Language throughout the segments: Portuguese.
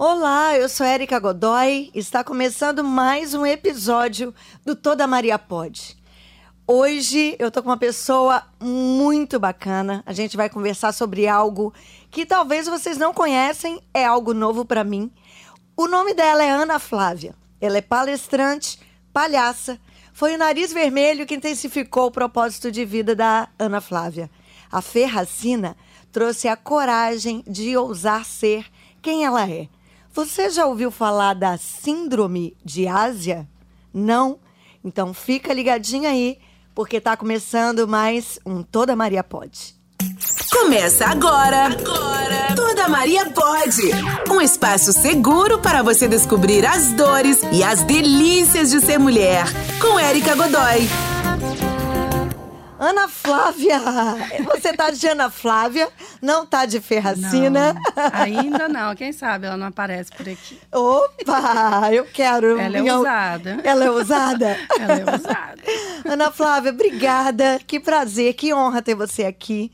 Olá, eu sou Érica Godoy. Está começando mais um episódio do Toda Maria Pode. Hoje eu tô com uma pessoa muito bacana. A gente vai conversar sobre algo que talvez vocês não conhecem, é algo novo para mim. O nome dela é Ana Flávia. Ela é palestrante, palhaça. Foi o nariz vermelho que intensificou o propósito de vida da Ana Flávia. A Ferracina trouxe a coragem de ousar ser quem ela é. Você já ouviu falar da Síndrome de Ásia? Não? Então fica ligadinho aí, porque tá começando mais um Toda Maria Pode. Começa agora. Agora. Toda Maria pode. Um espaço seguro para você descobrir as dores e as delícias de ser mulher. Com Érica Godoy. Ana Flávia! Você tá de Ana Flávia, não tá de Ferracina. Não, ainda não, quem sabe ela não aparece por aqui. Opa, eu quero. Ela é minha- ousada. Ela é ousada? Ela é ousada. Ana Flávia, obrigada. Que prazer, que honra ter você aqui.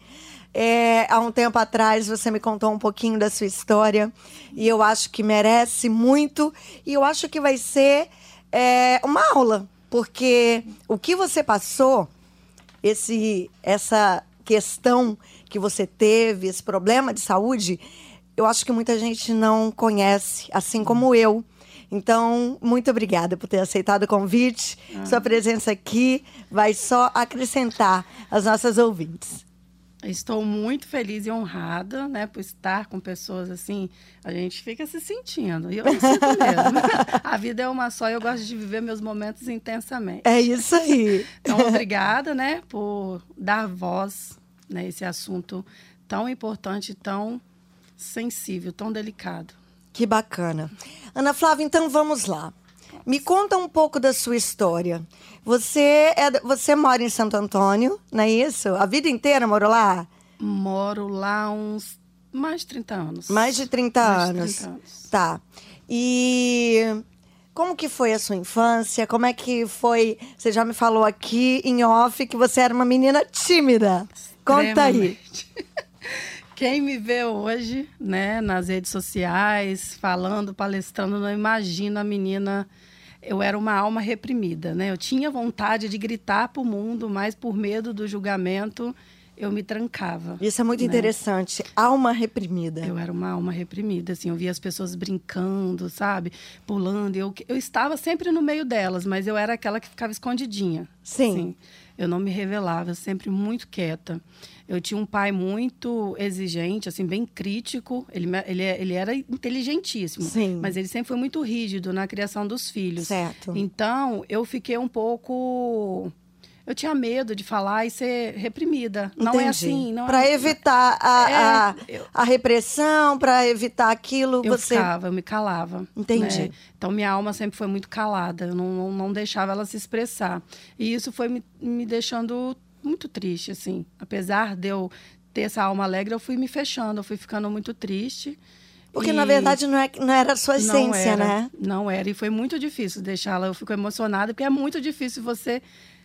É, há um tempo atrás você me contou um pouquinho da sua história e eu acho que merece muito e eu acho que vai ser é, uma aula, porque o que você passou, esse, essa questão que você teve, esse problema de saúde, eu acho que muita gente não conhece, assim como eu. Então, muito obrigada por ter aceitado o convite. Sua presença aqui vai só acrescentar às nossas ouvintes. Estou muito feliz e honrada, né, por estar com pessoas assim. A gente fica se sentindo. E eu me sinto mesmo. A vida é uma só e eu gosto de viver meus momentos intensamente. É isso aí. Então, obrigada, né, por dar voz né, a esse assunto tão importante, tão sensível, tão delicado. Que bacana. Ana Flávia, então vamos lá. Me conta um pouco da sua história. Você, é, você mora em Santo Antônio, não é isso? A vida inteira morou lá? Moro lá há uns mais de 30 anos. Mais de 30 Mais de anos. 30 anos. Tá. E como que foi a sua infância? Como é que foi? Você já me falou aqui em off que você era uma menina tímida. Conta aí. Quem me vê hoje, né, nas redes sociais, falando, palestrando, não imagina a menina. Eu era uma alma reprimida, né? Eu tinha vontade de gritar para o mundo, mas por medo do julgamento, eu me trancava. Isso é muito né? interessante. Alma reprimida. Eu era uma alma reprimida, assim, eu via as pessoas brincando, sabe? Pulando. Eu, eu estava sempre no meio delas, mas eu era aquela que ficava escondidinha. Sim. assim. Eu não me revelava, sempre muito quieta. Eu tinha um pai muito exigente, assim, bem crítico. Ele, ele, é- ele era inteligentíssimo, Sim. mas ele sempre foi muito rígido na criação dos filhos. Certo. Então, eu fiquei um pouco... Eu tinha medo de falar e ser reprimida. Não é Entendi. assim. Não Para é... evitar a, É, a, eu- a repressão, para evitar aquilo, Eu você. ficava, eu me calava. Entendi. né? Então, minha alma sempre foi muito calada. Eu não, não, não deixava ela se expressar. E isso foi me, me deixando muito triste, assim. Apesar de eu ter essa alma alegre, eu fui me fechando. Eu fui ficando muito triste. Porque, E na verdade, não, é, não era a sua não essência, era, né? Não era. E foi muito difícil deixá-la. Eu fico emocionada, porque é muito difícil você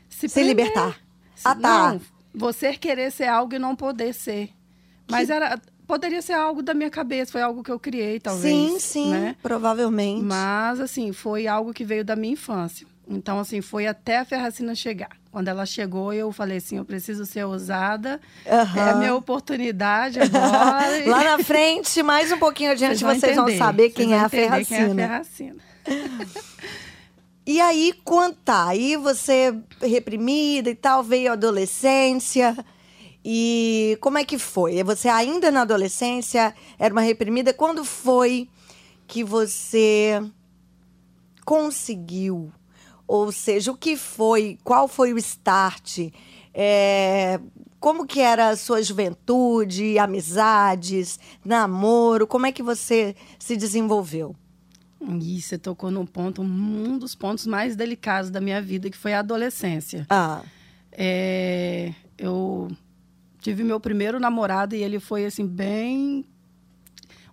se, Se prender. libertar. Se- Ah, tá. Não, você querer ser algo e não poder ser. Mas era, poderia ser algo da minha cabeça, foi algo que eu criei, talvez. sim, sim, Né? provavelmente. Mas, assim, foi algo que veio da minha infância. Então, assim, foi até a Ferracina chegar. Quando ela chegou, eu falei assim, eu preciso ser ousada. Aham. É a minha oportunidade agora. Lá na frente, mais um pouquinho adiante, vocês vão, entender. saber quem Vocês é vão Ferracina. Quem é a Ferracina. E aí, quando tá? Aí você reprimida e tal, veio a adolescência. E como é que foi? Você ainda na adolescência era uma reprimida? Quando foi que você conseguiu? Ou seja, o que foi? Qual foi o start? É, como que era a sua juventude, amizades, namoro? Como é que você se desenvolveu? E você tocou num ponto, um dos pontos mais delicados da minha vida, que foi a adolescência. Ah, É, eu tive meu primeiro namorado e ele foi assim bem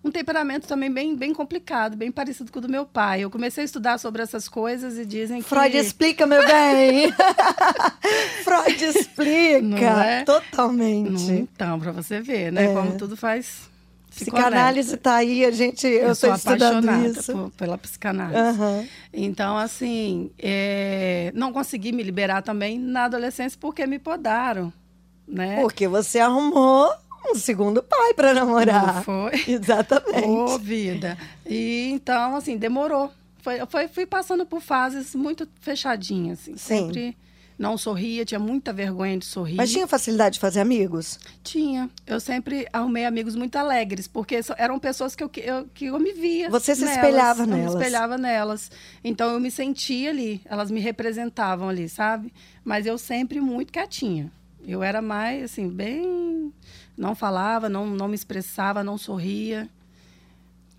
um temperamento também bem, bem complicado, bem parecido com o do meu pai. Eu comecei a estudar sobre essas coisas e dizem que Freud explica, meu bem. Freud explica é? totalmente. Então, para você ver, né, É. como tudo faz Psicanálise tá aí, a gente, eu, Eu sou apaixonada por- pela psicanálise. Aham. Então, assim, é, não consegui me liberar também na adolescência porque me podaram, né? Porque você arrumou um segundo pai para namorar. Não foi? Exatamente. Ô, vida. E então, assim, demorou. Foi, foi, fui passando por fases muito fechadinhas, assim. Sim. Sempre não sorria, tinha muita vergonha de sorrir. Mas tinha facilidade de fazer amigos? Tinha. Eu sempre arrumei amigos muito alegres, porque eram pessoas que eu, que eu, que eu me via. Você se nelas, espelhava eu nelas. me espelhava nelas. Então eu me sentia ali, elas me representavam ali, sabe? Mas eu sempre muito quietinha. Eu era mais, assim, bem. Não falava, não, não me expressava, não sorria.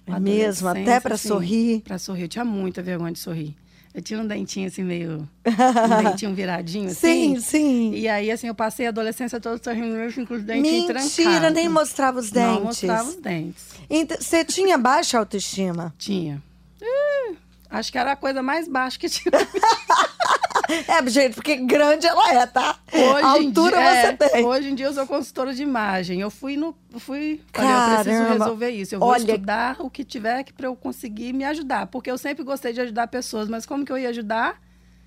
É mesmo? Até para sorrir? Para sorrir. Eu tinha muita vergonha de sorrir. Eu tinha um dentinho assim, meio. um dentinho viradinho, assim. Sim, sim. E aí, assim, eu passei a adolescência toda sorrindo, mesmo com os dentinhos Mentira, trancados. nem mostrava os Não dentes. mostrava os dentes. Então, Você tinha baixa autoestima? Tinha. Ih, acho que era a coisa mais baixa que tinha. É, gente, porque grande ela é, tá? Hoje A altura dia, você é, tem. Hoje em dia eu sou consultora de imagem. Eu fui no. Fui. Falei, eu preciso Caramba. resolver isso. Eu vou Olha- estudar o que tiver que para eu conseguir me ajudar. Porque eu sempre gostei de ajudar pessoas, mas como que eu ia ajudar?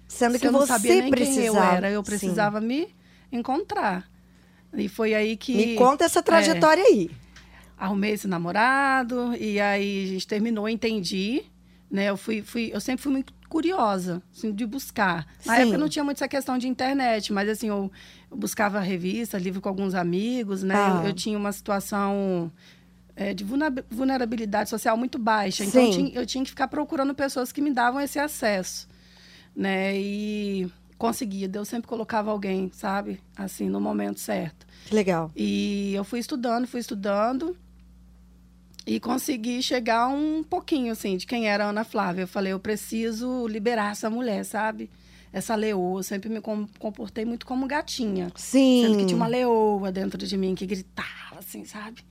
Sendo se que eu não você sabia nem precisava. quem eu era. Eu Sim. precisava me encontrar. E foi aí que. Me conta essa é, trajetória aí. arrumei esse namorado e aí a gente terminou, entendi, né? Eu fui, fui eu sempre fui muito curiosa, assim, de buscar. Na Sim. época não tinha muito essa questão de internet, mas assim, eu, eu buscava revista, livro com alguns amigos, né? Ah. Eu, eu tinha uma situação é, de vulnerabilidade social muito baixa, então eu tinha, eu tinha que ficar procurando pessoas que me davam esse acesso, né? E conseguia, Deus sempre colocava alguém, sabe? Assim, no momento certo. Que legal. E eu fui estudando, fui estudando e consegui chegar um pouquinho, assim, de quem era a Ana Flávia. Eu falei, eu preciso liberar essa mulher, sabe? Essa leoa. Eu sempre me com- comportei muito como gatinha. Sim. Sendo que tinha uma leoa dentro de mim que gritava, assim, sabe?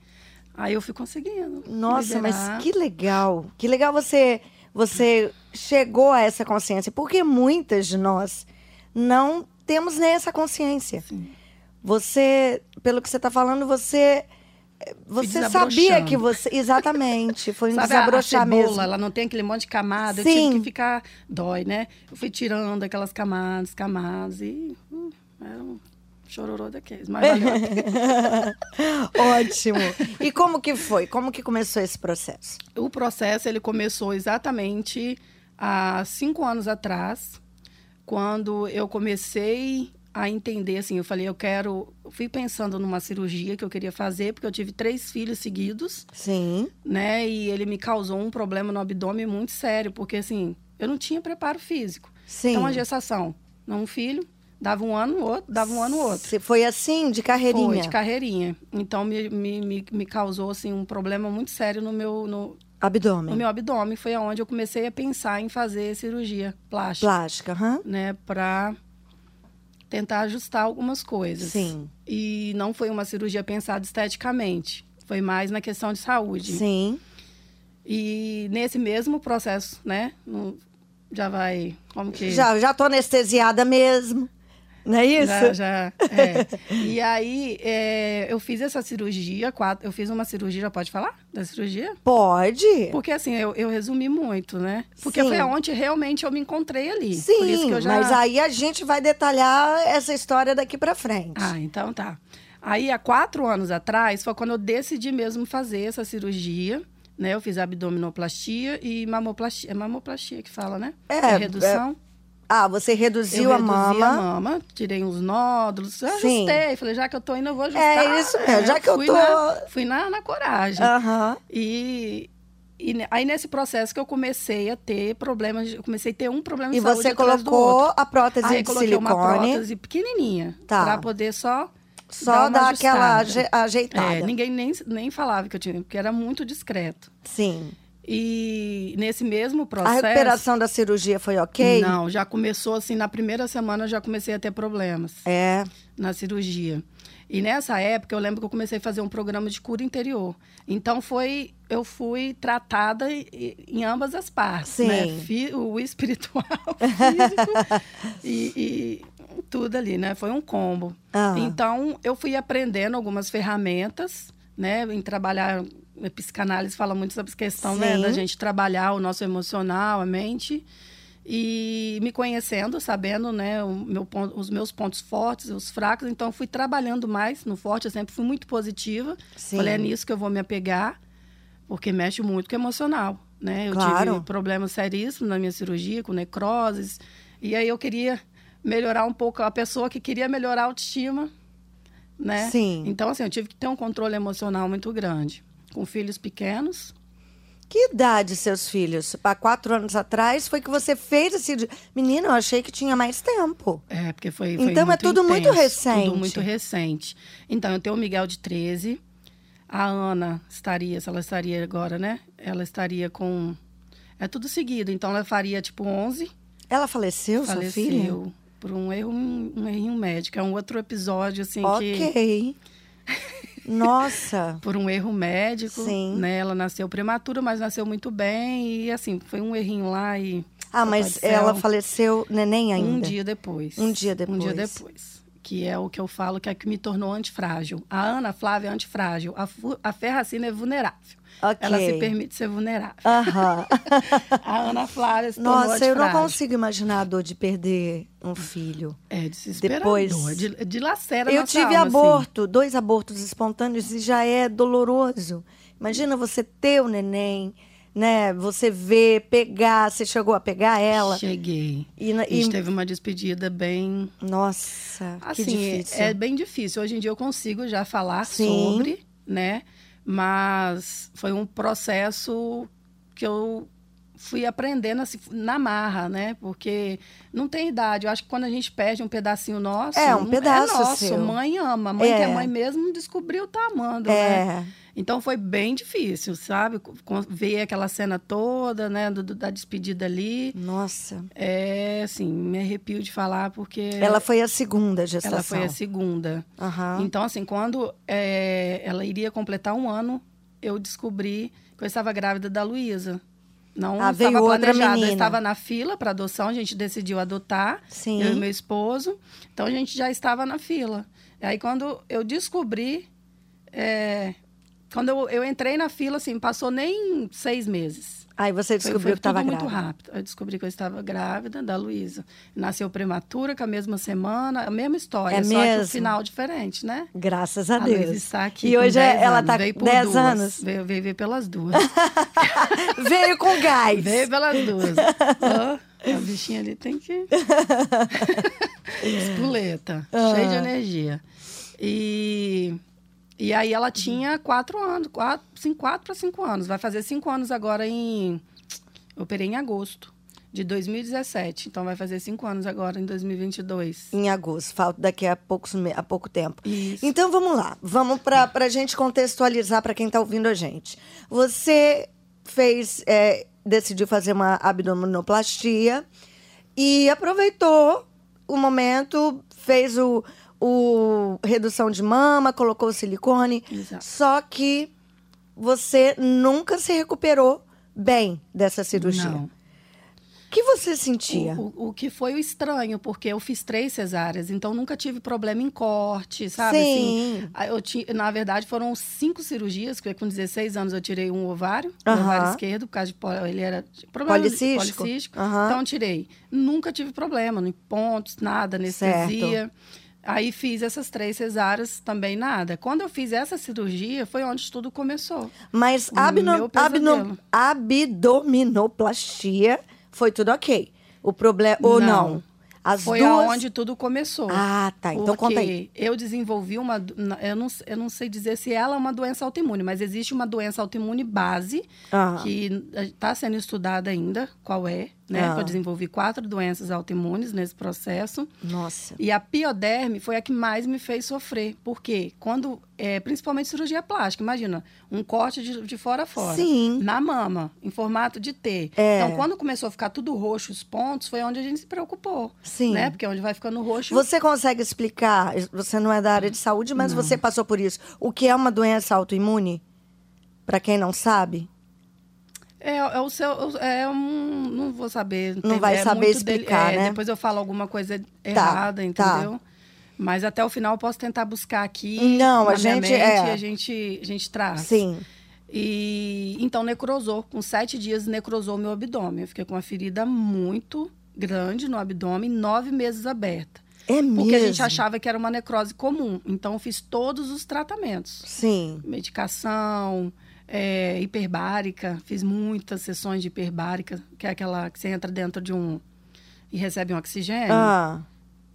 Aí eu fui conseguindo. Nossa, liberar. mas que legal. Que legal você você chegou a essa consciência, porque muitas de nós não temos nem essa consciência. Sim. Você, pelo que você está falando, você você sabia que você exatamente foi um Sabe a- a desabrochar cebola, mesmo. ela não tem aquele monte de camada. Eu Sim. tive que ficar... Dói, né? Eu fui tirando aquelas camadas, camadas e... hum, era um chororô daqueles. Mas valeu. Ótimo. E como que foi? Como que começou esse processo? O processo ele começou exatamente há cinco anos atrás, quando eu comecei a entender assim, eu falei, eu quero, eu fui pensando numa cirurgia que eu queria fazer porque eu tive três filhos seguidos, Sim. né? E ele me causou um problema no abdômen muito sério, porque assim, eu não tinha preparo físico. Sim. Então a gestação, um filho, dava um ano, outro, dava um ano, outro. Foi assim, de carreirinha? Foi, de carreirinha. Então me, me, me, causou assim um problema muito sério no meu no, Abdômen. no meu abdômen foi aonde eu comecei a pensar em fazer cirurgia plástica, Plástica, aham. né, para tentar ajustar algumas coisas. Sim. E não foi uma cirurgia pensada esteticamente, foi mais na questão de saúde. Sim. E nesse mesmo processo, né, já vai como que Já, já tô anestesiada mesmo. Não é isso? Já, já, é. E aí, é, eu fiz essa cirurgia, quatro, eu fiz uma cirurgia, já pode falar da cirurgia? Pode. Porque assim, eu, eu resumi muito, né? Porque Sim. foi aonde realmente eu me encontrei ali. Sim, já... mas aí a gente vai detalhar essa história daqui pra frente. Ah, então tá. Aí, há quatro anos atrás, foi quando eu decidi mesmo fazer essa cirurgia. Né? Eu fiz abdominoplastia e mamoplastia. É mamoplastia que fala, né? É, é redução. Ah, você reduziu eu a reduzi mama. a mama, tirei uns nódulos, Sim. ajustei. Falei, já que eu tô indo, eu vou ajustar. É isso mesmo, já que eu fui tô- Na, fui na, na coragem. Aham. E, e aí, nesse processo que eu comecei a ter problemas, eu comecei a ter um problema E de saúde você atrás do colocou a prótese Aí de coloquei uma silicone. prótese pequenininha, Tá. pra poder só Só dar uma dar aquela aje- ajeitada. É, ninguém nem, nem falava que eu tinha, porque era muito discreto. Sim. E nesse mesmo A processo... recuperação da cirurgia foi ok? Não, já começou assim, na primeira semana eu já comecei a ter problemas É. na cirurgia. E nessa época eu lembro que eu comecei a fazer um programa de cura interior. Então foi, eu fui tratada em ambas as partes, Sim. né? O espiritual, o físico e, e tudo ali, né? Foi um combo. Ah. Então eu fui aprendendo algumas ferramentas, né? Em trabalhar a psicanálise fala muito sobre essa questão né, da gente trabalhar o nosso emocional, a mente. E me conhecendo, sabendo né, o meu ponto- os meus pontos fortes, os fracos, então fui trabalhando mais no forte. Eu sempre fui muito positiva. Sim. Falei, é nisso que eu vou me apegar, porque mexe muito com o emocional. Né? Eu Claro. tive problemas seríssimos na minha cirurgia, com necroses. E aí eu queria melhorar um pouco a pessoa que queria melhorar a autoestima, né? Sim. Então, assim, eu tive que ter um controle emocional muito grande. Com filhos pequenos, Que idade seus filhos? Há quatro anos atrás foi que você fez esse. Menina, eu achei que tinha mais tempo. é, porque foi, foi Então é muito tudo muito intenso, recente. Tudo muito recente. Então, eu tenho o Miguel de 13, a Ana estaria, se ela estaria agora, né? Ela estaria com... É tudo seguido, então ela faria, tipo, 11, Ela faleceu, sua filha? faleceu por um erro, um errinho médico. É um outro episódio, assim, que... Ok. Nossa. por um erro médico, Sim. né? Ela nasceu prematura, mas nasceu muito bem e assim, foi um errinho lá e Ah, mas ela faleceu neném ainda. um dia depois. Um dia Um dia depois. depois. Que é o que eu falo que é que me tornou antifrágil. A Ana Flávia é antifrágil. A, a Ferracina é vulnerável. Ok. Ela se permite ser vulnerável. Aham. A Ana Flávia se Nossa, eu não antifrágil. consigo imaginar a dor de perder um filho. É desesperador. Depois- De, dilacera Eu nossa tive alma, assim. aborto, dois abortos espontâneos e já é doloroso. Imagina você ter o neném, né? Você ver, pegar, você chegou a pegar ela. Cheguei. E, na- A gente e- teve uma despedida bem Nossa, Assim, que difícil. é bem difícil. Hoje em dia eu consigo já falar Sim. sobre, né? Mas foi um processo que eu fui aprendendo assim, na marra, né? Porque não tem idade. Eu acho que quando a gente perde um pedacinho nosso, É, um pedaço é nosso. seu. Mãe ama. Mãe que É. é mãe mesmo descobriu tá amando, né? É. Então foi bem difícil, sabe? Ver aquela cena toda, né? do- da despedida ali. Nossa. É, assim, me arrepio de falar porque... Ela foi a segunda gestação. Ela foi a segunda. Aham. Então, assim, quando é, ela iria completar um ano, eu descobri que eu estava grávida da Luísa. Não Ah, estava menina. estava na fila para adoção, a gente decidiu adotar, Sim. eu e meu esposo. Então, a gente já estava na fila. E aí, quando eu descobri... é, quando eu, eu entrei na fila, assim, passou nem seis meses. Aí você Foi, descobriu foi que estava grávida. muito rápido. Eu descobri que eu estava grávida da Luísa. Nasceu prematura, com a mesma semana, a mesma história, É só que mesmo? o final diferente, né? Graças a, A Deus. Luísa está aqui. E hoje 10 ela está com por 10 duas. anos. Veio, veio, veio pelas duas. Veio com gás. veio pelas duas. Ó, a bichinha ali tem que. Espuleta, Ah. cheia de energia. E. E aí ela tinha quatro anos, quatro, cinco, quatro para cinco anos. Vai fazer cinco anos agora em. Eu operei em agosto de 2017. Então vai fazer cinco anos agora em 2022. Em agosto, falta daqui a, poucos, a pouco tempo. Isso. Então vamos lá, vamos para a gente contextualizar para quem está ouvindo a gente. Você fez, é, decidiu fazer uma abdominoplastia e aproveitou o momento, fez o, o redução de mama, colocou o silicone. Exato. Só que você nunca se recuperou bem dessa cirurgia. Não. O que você sentia? O, o- o que foi o estranho, porque eu fiz três cesáreas, então nunca tive problema em corte, sabe? Sim. Assim, eu ti, na verdade, foram cinco cirurgias, porque com 16 anos eu tirei um ovário, um Aham. ovário esquerdo, por causa de poli- ele era problema Policístico? policístico. Aham. Então eu tirei. Nunca tive problema, nem pontos, nada, anestesia. Aí fiz essas três cesáreas, também nada. Quando eu fiz essa cirurgia, foi onde tudo começou. Mas abno- abno- abdominoplastia foi tudo ok. O problema. Ou não? As Foi duas. aonde tudo começou. Ah, tá. Então conta aí. eu desenvolvi uma. Eu não, eu não sei dizer se ela é uma doença autoimune, mas existe uma doença autoimune base Ah. que está sendo estudada ainda, qual é, né? Ah. Eu desenvolvi quatro doenças autoimunes nesse processo. Nossa. E a pioderme foi a que mais me fez sofrer. Porque quando, é, principalmente cirurgia plástica, imagina, um corte de, de fora a fora. Sim. Na mama, em formato de T. É. Então, quando começou a ficar tudo roxo, os pontos, foi onde a gente se preocupou. Sim. Né? Porque onde vai ficando roxo. Você consegue explicar? Você não é da área de saúde, mas você passou por isso. O que é uma doença autoimune? Para quem não sabe? É, é o seu. É um. Não vou saber. Não tem- vai é saber explicar, é, né? Depois eu falo alguma coisa errada, tá. entendeu? Mas até o final eu posso tentar buscar aqui. Não, na a minha gente- mente, é. a gente, a gente traz. Sim. E então necrosou. Com sete dias necrosou meu abdômen. Eu fiquei com uma ferida muito grande no abdômen, nove meses aberta. É mesmo? Porque a gente achava que era uma necrose comum. Então, eu fiz todos os tratamentos. Sim. Medicação, é, hiperbárica. Fiz muitas sessões de hiperbárica, que é aquela que você entra dentro de um... E recebe um oxigênio. Ah, Não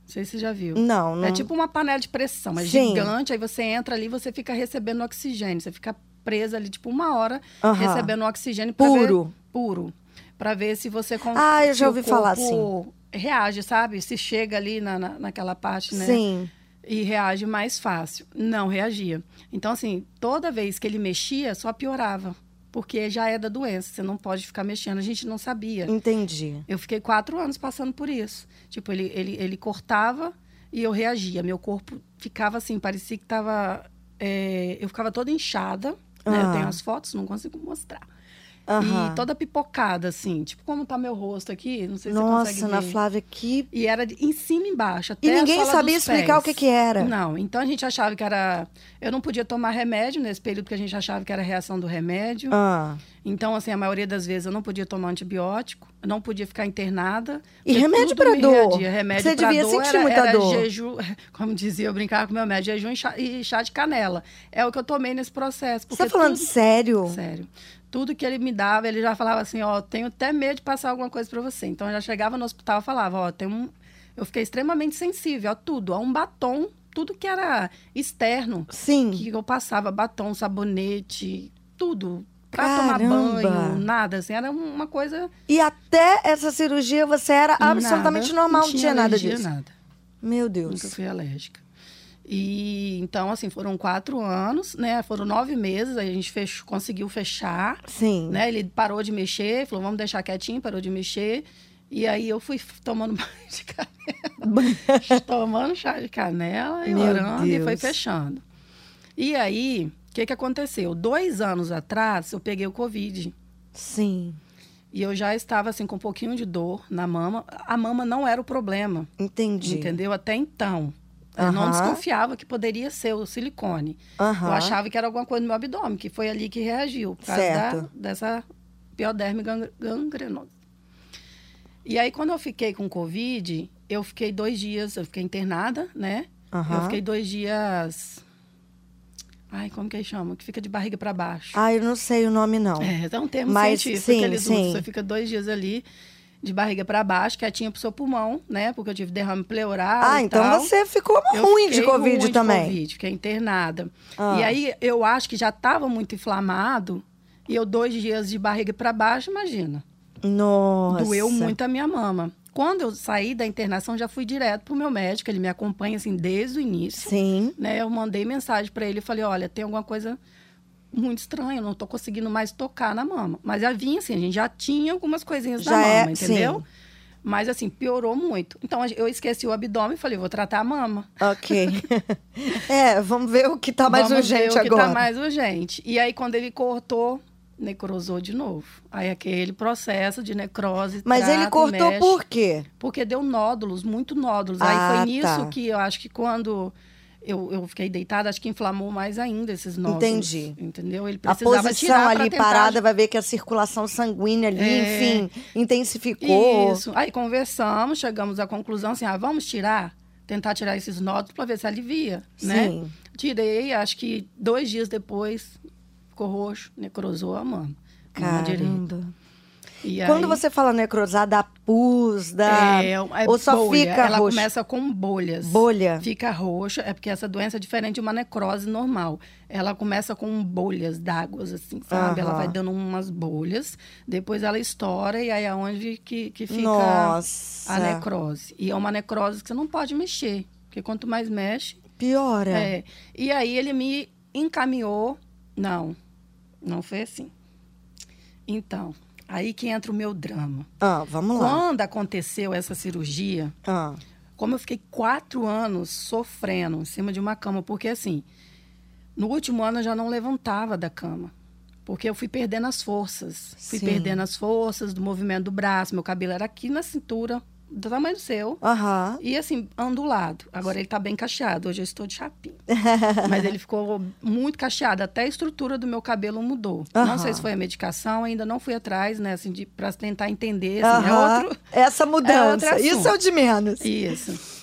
sei se você já viu. não, não. É tipo uma panela de pressão, é Sim. gigante, aí você entra ali e você fica recebendo oxigênio. Você fica presa ali, tipo, uma hora Aham. recebendo oxigênio. Puro. Ver, puro. Pra ver se você... con- Ah, eu já ouvi falar corpo Reage, sabe? Se chega ali na, na- naquela parte, né? Sim. E reage mais fácil. Não reagia. Então, assim, toda vez que ele mexia, só piorava. Porque já é da doença, você não pode ficar mexendo. A gente não sabia. Entendi. Eu fiquei quatro anos passando por isso. Tipo, ele, ele, ele cortava e eu reagia. Meu corpo ficava assim, parecia que tava. é, eu ficava toda inchada. Né? Ah. Eu tenho as fotos, não consigo mostrar. Aham. E toda pipocada, assim. Tipo, como tá meu rosto aqui, não sei se você consegue Nossa, Ana ver. Flávia, que. E era em cima e embaixo. Até E ninguém sabia explicar o pés. que que era. Não, então a gente achava que era. Eu não podia tomar remédio nesse período que a gente achava que era reação do remédio. Ah. Então, assim, a maioria das vezes eu não podia tomar antibiótico, não podia ficar internada. E porque remédio me dor? reagia. Remédio Você devia dor sentir era, muita era dor. jejum, como dizia, eu brincava com meu médico, jejum e chá, e chá de canela. É o que eu tomei nesse processo. Você Porque tá falando tudo- sério? Sério. Tudo que ele me dava, ele já falava assim, ó, tenho até medo de passar alguma coisa pra você. Então, eu já chegava no hospital e falava, ó, tem um... Eu fiquei extremamente sensível a tudo, a um batom, tudo que era externo Sim. que eu passava batom, sabonete, tudo. Pra Caramba! tomar banho, nada, assim, era uma coisa. E até essa cirurgia você era absolutamente nada, normal, não tinha, nada alergia, disso. nada. Meu Nunca Deus. fui alérgica. E então, assim, foram quatro anos, né? Foram nove meses, a gente fechou, conseguiu fechar, Sim. né? Ele parou de mexer, falou, vamos deixar quietinho, parou de mexer. E aí eu fui tomando banho de canela, tomando chá de canela e Meu orando e foi Deus. fechando. E aí, o que, que aconteceu? Dois anos atrás, eu peguei o Covid. Sim. E eu já estava, assim, com um pouquinho de dor na mama. A mama não era o problema, Entendi. entendeu? Até então. Eu não Aham. desconfiava que poderia ser o silicone. Aham. Eu achava que era alguma coisa no meu abdômen, que foi ali que reagiu. Por causa da, dessa pioderme gang- gangrenosa. E aí, quando eu fiquei com Covid, eu fiquei dois dias, eu fiquei internada, né? Aham. Eu fiquei dois dias. Ai, como que chama? Que fica de barriga para baixo. Ah, eu não sei o nome, não. É, é um termo Mas, científico sim, que eles sim. usam. Você fica dois dias ali de barriga para baixo, quietinha pro seu pulmão, né? Porque eu tive derrame pleural. Ah, então tal. você ficou ruim de Covid ruim de também. Covid, fiquei internada. Ah. E aí eu acho que já estava muito inflamado. E eu, dois dias de barriga para baixo, imagina. Nossa. Doeu muito a minha mama. Quando eu saí da internação, já fui direto pro meu médico. Ele me acompanha, assim, desde o início. Sim. Né? Eu mandei mensagem para ele e falei: olha, tem alguma coisa muito estranha, eu não tô conseguindo mais tocar na mama. Mas já vinha assim, a gente já tinha algumas coisinhas Já na mama, é, entendeu? sim. Mas assim, piorou muito. Então eu esqueci o abdômen e falei: vou tratar a mama. Ok. é, vamos ver o que tá mais Vamos ver urgente o que agora. tá mais urgente. E aí, quando ele cortou, necrosou de novo. Aí aquele processo de necrose. Mas trata ele cortou mexe. por quê? Porque deu nódulos, muito nódulos. Ah, Aí foi nisso tá. que eu acho que quando eu, eu fiquei deitada, acho que inflamou mais ainda esses nódulos. Entendi. Entendeu? Ele A precisava posição tirar ali tentar... parada vai ver que a circulação sanguínea ali, É. enfim, intensificou. Isso. Aí conversamos, chegamos à conclusão assim, ah, vamos tirar, tentar tirar esses nódulos para ver se alivia, né? Sim. Tirei, acho que dois dias depois ficou roxo, necrosou a mama. direita. Caramba. E Quando aí- você fala necrosar, dá pus, dá. É, é ou só bolha. fica Ela roxo? começa com bolhas. Bolha. Fica roxa, é porque essa doença é diferente de uma necrose normal. Ela começa com bolhas d'água, assim, sabe? Ela vai dando umas bolhas, depois ela estoura e aí é onde que, que fica Nossa. a necrose. E é uma necrose que você não pode mexer, porque quanto mais mexe... Piora. É. E aí ele me encaminhou... Não, não foi assim. Então, aí que entra o meu drama. Ah, vamos lá. Quando aconteceu essa cirurgia, Ah, como eu fiquei quatro anos sofrendo em cima de uma cama, porque assim, no último ano eu já não levantava da cama. Porque eu fui perdendo as forças. Fui Sim. perdendo as forças do movimento do braço. Meu cabelo era aqui na cintura, do tamanho do seu. Aham. E assim, ondulado. Agora ele tá bem cacheado. Hoje eu estou de chapinha. Mas ele ficou muito cacheado. Até a estrutura do meu cabelo mudou. Aham. Não sei se foi a medicação, ainda não fui atrás, né? Assim, de, pra tentar entender. Assim, é Aham. outro. Essa mudança. outro Isso é o de menos. Isso.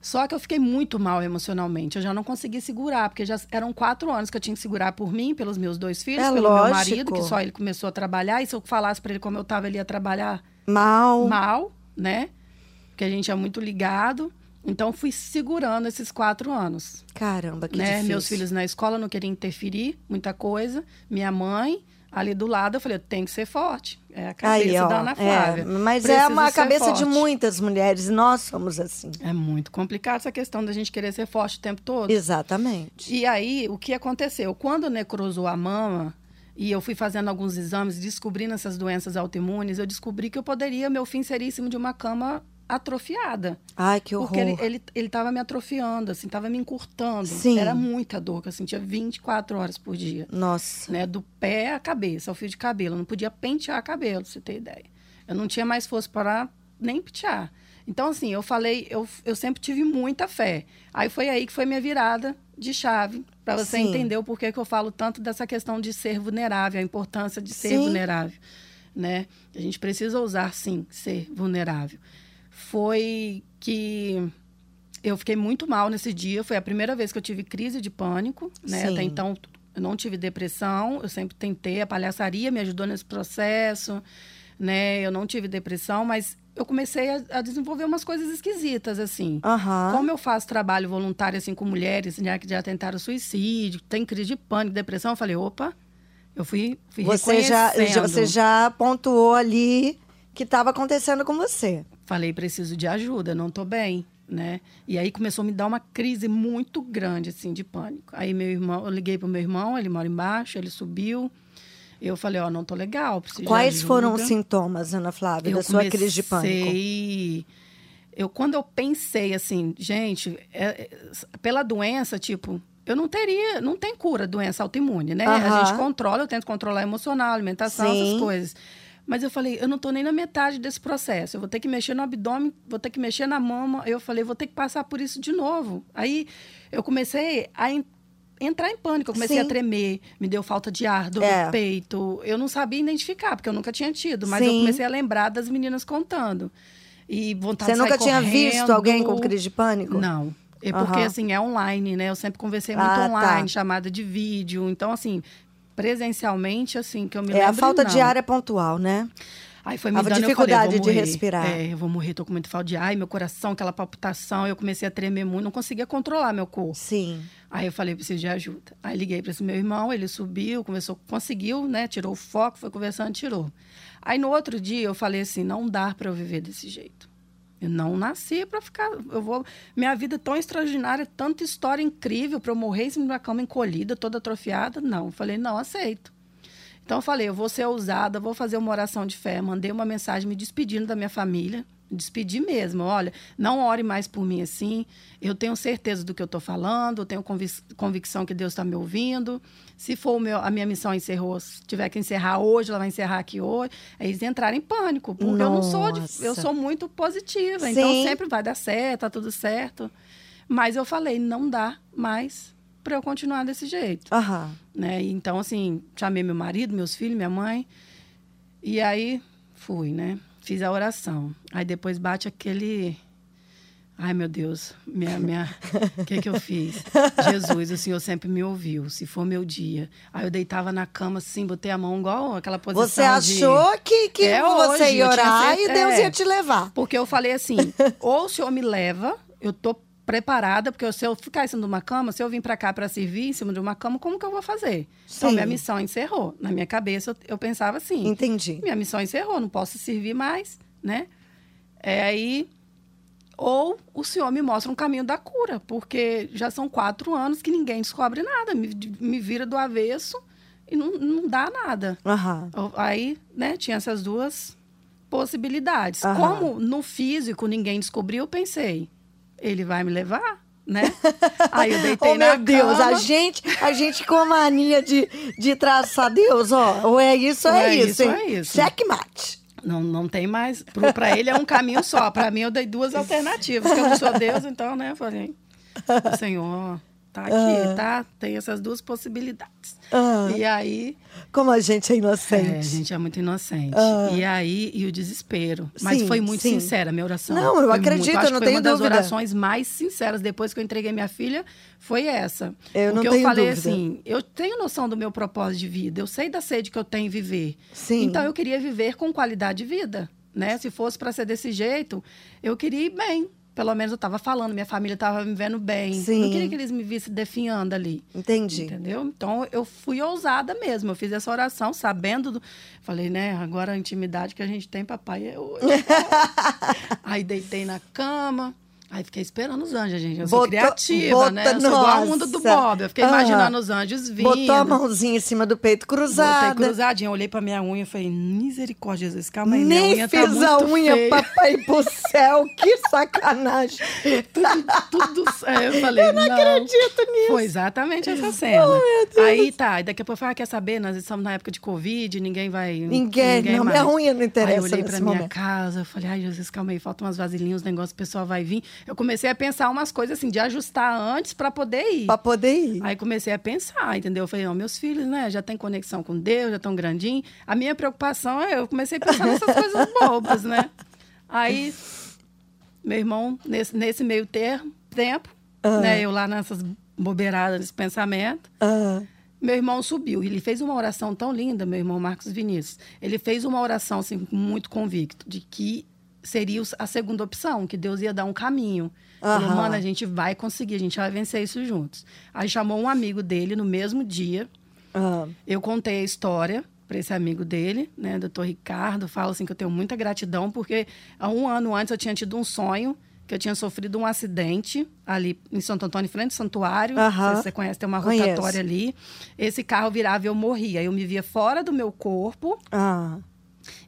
Só que eu fiquei muito mal emocionalmente. Eu já não consegui segurar, porque já eram quatro anos que eu tinha que segurar por mim, pelos meus dois filhos, É pelo lógico. meu marido, que só ele começou a trabalhar. E se eu falasse pra ele como eu tava, ele ia trabalhar Mal. mal, né? Porque a gente é muito ligado. Então, fui segurando esses quatro anos. Caramba, que né? difícil. Meus filhos na escola não queriam interferir, muita coisa. Minha mãe, ali do lado, eu falei, eu tenho que ser forte. É a cabeça Aí, ó, da Ana Flávia. é, mas é Preciso uma ser cabeça de forte. muitas mulheres, nós somos assim. É muito complicado essa questão da gente querer ser forte o tempo todo. Exatamente. E aí, o que aconteceu? Quando necrosou a mama, e eu fui fazendo alguns exames, descobrindo essas doenças autoimunes, eu descobri que eu poderia, meu fim seria em cima de uma cama atrofiada. Ai, que horror. Porque ele, ele, ele tava me atrofiando, assim, tava me encurtando. Sim. Era muita dor, que eu sentia 24 horas por dia. Nossa. Né? Do pé à cabeça, ao fio de cabelo. Eu não podia pentear cabelo, pra você ter ideia. Eu não tinha mais força para nem pentear. Então, assim, eu falei, eu, eu sempre tive muita fé. Aí foi aí que foi minha virada de chave, para você Sim. entender o porquê que eu falo tanto dessa questão de ser vulnerável, a importância de ser Sim. vulnerável. Né? A gente precisa ousar, sim, ser vulnerável. Foi que eu fiquei muito mal nesse dia. Foi a primeira vez que eu tive crise de pânico. Né? Sim. Até então, eu não tive depressão. Eu sempre tentei. A palhaçaria me ajudou nesse processo. Né? Eu não tive depressão, mas eu comecei a, a desenvolver umas coisas esquisitas, assim. Aham. Como eu faço trabalho voluntário assim com mulheres já que já tentaram suicídio, tem crise de pânico, depressão, eu falei, opa, eu fui, fui Você já, reconhecendo. você já pontuou ali que estava acontecendo com você. Falei, preciso de ajuda, não tô bem, né? E aí começou a me dar uma crise muito grande, assim, de pânico. Aí meu irmão, eu liguei pro meu irmão, ele mora embaixo, ele subiu. Eu falei, ó, não tô legal, preciso Quais de ajuda. foram os sintomas, Ana Flávia, da sua crise de pânico? Eu, quando eu pensei assim, gente, é- é- pela doença, tipo, eu não teria, não tem cura doença autoimune, né? A Aham. gente controla, eu tento controlar emocional, alimentação, Sim. essas coisas. Mas eu falei, eu não tô nem na metade desse processo. Eu vou ter que mexer no abdômen, vou ter que mexer na mama. Eu falei, vou ter que passar por isso de novo. Aí eu comecei a en- entrar em pânico, eu comecei Sim. a tremer, me deu falta de ar, dor É. no peito. Eu não sabia identificar, porque eu nunca tinha tido, mas eu Sim. comecei a lembrar das meninas contando. E vontade Você nunca sair tinha visto correndo. alguém com crise de pânico? Não. É porque, Aham. assim, é online, né? Eu sempre conversei muito Ah, tá. online, chamada de vídeo. Então, assim, presencialmente, assim, que eu me É, a lembro, falta não. de ar é pontual, né? Aí foi me A dando, dificuldade falei, de respirar. É, eu vou morrer, tô com muita falta de ar. E meu coração, aquela palpitação, eu comecei a tremer muito, não conseguia controlar meu corpo. Sim. Aí eu falei, preciso de ajuda. Aí liguei para esse meu irmão, ele subiu, começou, conseguiu, né? Tirou o foco, foi conversando, tirou. Aí no outro dia eu falei assim, não dá para eu viver desse jeito. Eu não nasci para ficar, eu vou, minha vida é tão extraordinária, tanta história incrível para eu morrer em uma cama encolhida, toda atrofiada, não. Eu falei, não aceito. Então eu falei, eu vou ser ousada, vou fazer uma oração de fé. Mandei uma mensagem me despedindo da minha família. Me despedi mesmo. Olha, não ore mais por mim assim. Eu tenho certeza do que eu estou falando, eu tenho convic- convicção que Deus está me ouvindo. Se for meu, a minha missão encerrou, se tiver que encerrar hoje, ela vai encerrar aqui hoje. Aí eles entraram em pânico, porque eu não sou de, Nossa. eu sou muito positiva. Então Sim. sempre vai dar certo, tá tudo certo. Mas eu falei, não dá mais para eu continuar desse jeito Aham. né? Então, assim, chamei meu marido, meus filhos, minha mãe. E aí fui, né? Fiz a oração. Aí depois bate aquele. Ai, meu Deus, minha, minha... o que que eu fiz? Jesus, o Senhor sempre me ouviu, se for meu dia. Aí eu deitava na cama, assim, botei a mão igual aquela posição Você de- achou que, que É você hoje, ia orar e certeza- Deus é. ia te levar. Porque eu falei assim, ou o senhor me leva, eu tô preparada, porque se eu ficar em cima de uma cama, se eu vim para cá para servir em cima de uma cama, como que eu vou fazer? Então, Sim. minha missão encerrou. Na minha cabeça, eu, eu pensava assim, Entendi. minha missão encerrou, não posso servir mais, né? É aí... Ou o senhor me mostra um caminho da cura, porque já são quatro anos que ninguém descobre nada, me, me vira do avesso e não, não dá nada. Eu- Aí, né, tinha essas duas possibilidades. Aham. Como no físico ninguém descobriu, eu pensei, ele vai me levar, né? Aí eu deitei Oh, na meu Deus, cama. a gente, a gente com a mania de, de traçar Deus, ó. Ou é isso ou é, é isso, hein? é isso. Checkmate. Não, não tem mais. Para ele é um caminho só. Para mim, eu dei duas alternativas. Que eu não sou Deus, então, né? Eu falei, Senhor, tá aqui, Ah. tá? Tem essas duas possibilidades. Ah. E aí, Como a gente é é, a inocente. gente é muito inocente. Ah. E aí, e o desespero. Mas Sim, foi muito sim. sincera a minha oração. Não, eu Foi acredito, muito. eu Acho não que tenho foi uma das dúvida. orações mais sinceras depois que eu entreguei minha filha foi essa. Eu não Porque tenho eu falei dúvida. assim, eu tenho noção do meu propósito de vida, eu sei da sede que eu tenho em viver. Sim. Então eu queria viver com qualidade de vida, né? Se fosse para ser desse jeito, eu queria ir bem. Pelo menos eu estava falando, minha família estava me vendo bem. Eu Sim. não queria que eles me vissem definhando ali. Entendi. Entendeu? Então eu fui ousada mesmo. Eu fiz essa oração sabendo. Do... Falei, né? Agora a intimidade que a gente tem, papai, é hoje. aí deitei na cama. Aí fiquei esperando os anjos, gente. Eu sou Botou- criativa, bota- né? Eu sou igual ao mundo do. Bob. Eu fiquei Aham. imaginando os anjos vindo. Botou a mãozinha em cima do peito cruzada. Botei cruzadinha, olhei pra minha unha e falei, misericórdia, Jesus, calma aí, minha Nem unha tá fiz a muito unha, feia. papai pro céu. Que sacanagem. tudo. É, eu falei, eu não, acredito nisso. Foi exatamente essa cena. Aí tá, e daqui a pouco eu falei, ah, quer saber? Nós estamos na época de Covid, ninguém vai. Ninguém, não, minha mais. unha não interessa Aí eu olhei pra minha momento. casa, eu falei, ai, Jesus, calma aí, faltam umas vasilhinhas, os negócios, o pessoal vai vir. Eu comecei a pensar umas coisas assim, de ajustar antes pra poder ir. Pra poder ir. Aí comecei a pensar, entendeu? Eu falei, não, meus filhos, né, já têm conexão com Deus, já estão grandinhos. A minha preocupação é, eu comecei a pensar nessas coisas bobas, né? Aí, meu irmão, nesse, nesse meio termo, tempo, Ah. né, eu lá nessas bobeiradas, nesse pensamento, Ah, meu irmão subiu. Ele fez uma oração tão linda, meu irmão Marcos Vinícius. Ele fez uma oração, assim, muito convicto, de que seria a segunda opção, que Deus ia dar um caminho. Falou, Aham. mano, a gente vai conseguir, a gente vai vencer isso juntos. Aí chamou um amigo dele no mesmo dia. ah, Eu contei a história para esse amigo dele, né, doutor Ricardo. Falo assim que eu tenho muita gratidão, porque há um ano antes eu tinha tido um sonho que eu tinha sofrido um acidente ali em Santo Antônio, em frente ao santuário. Não sei Aham. se você conhece, tem uma Conheço. rotatória ali. Esse carro virava e eu morria. Eu me via fora do meu corpo ah.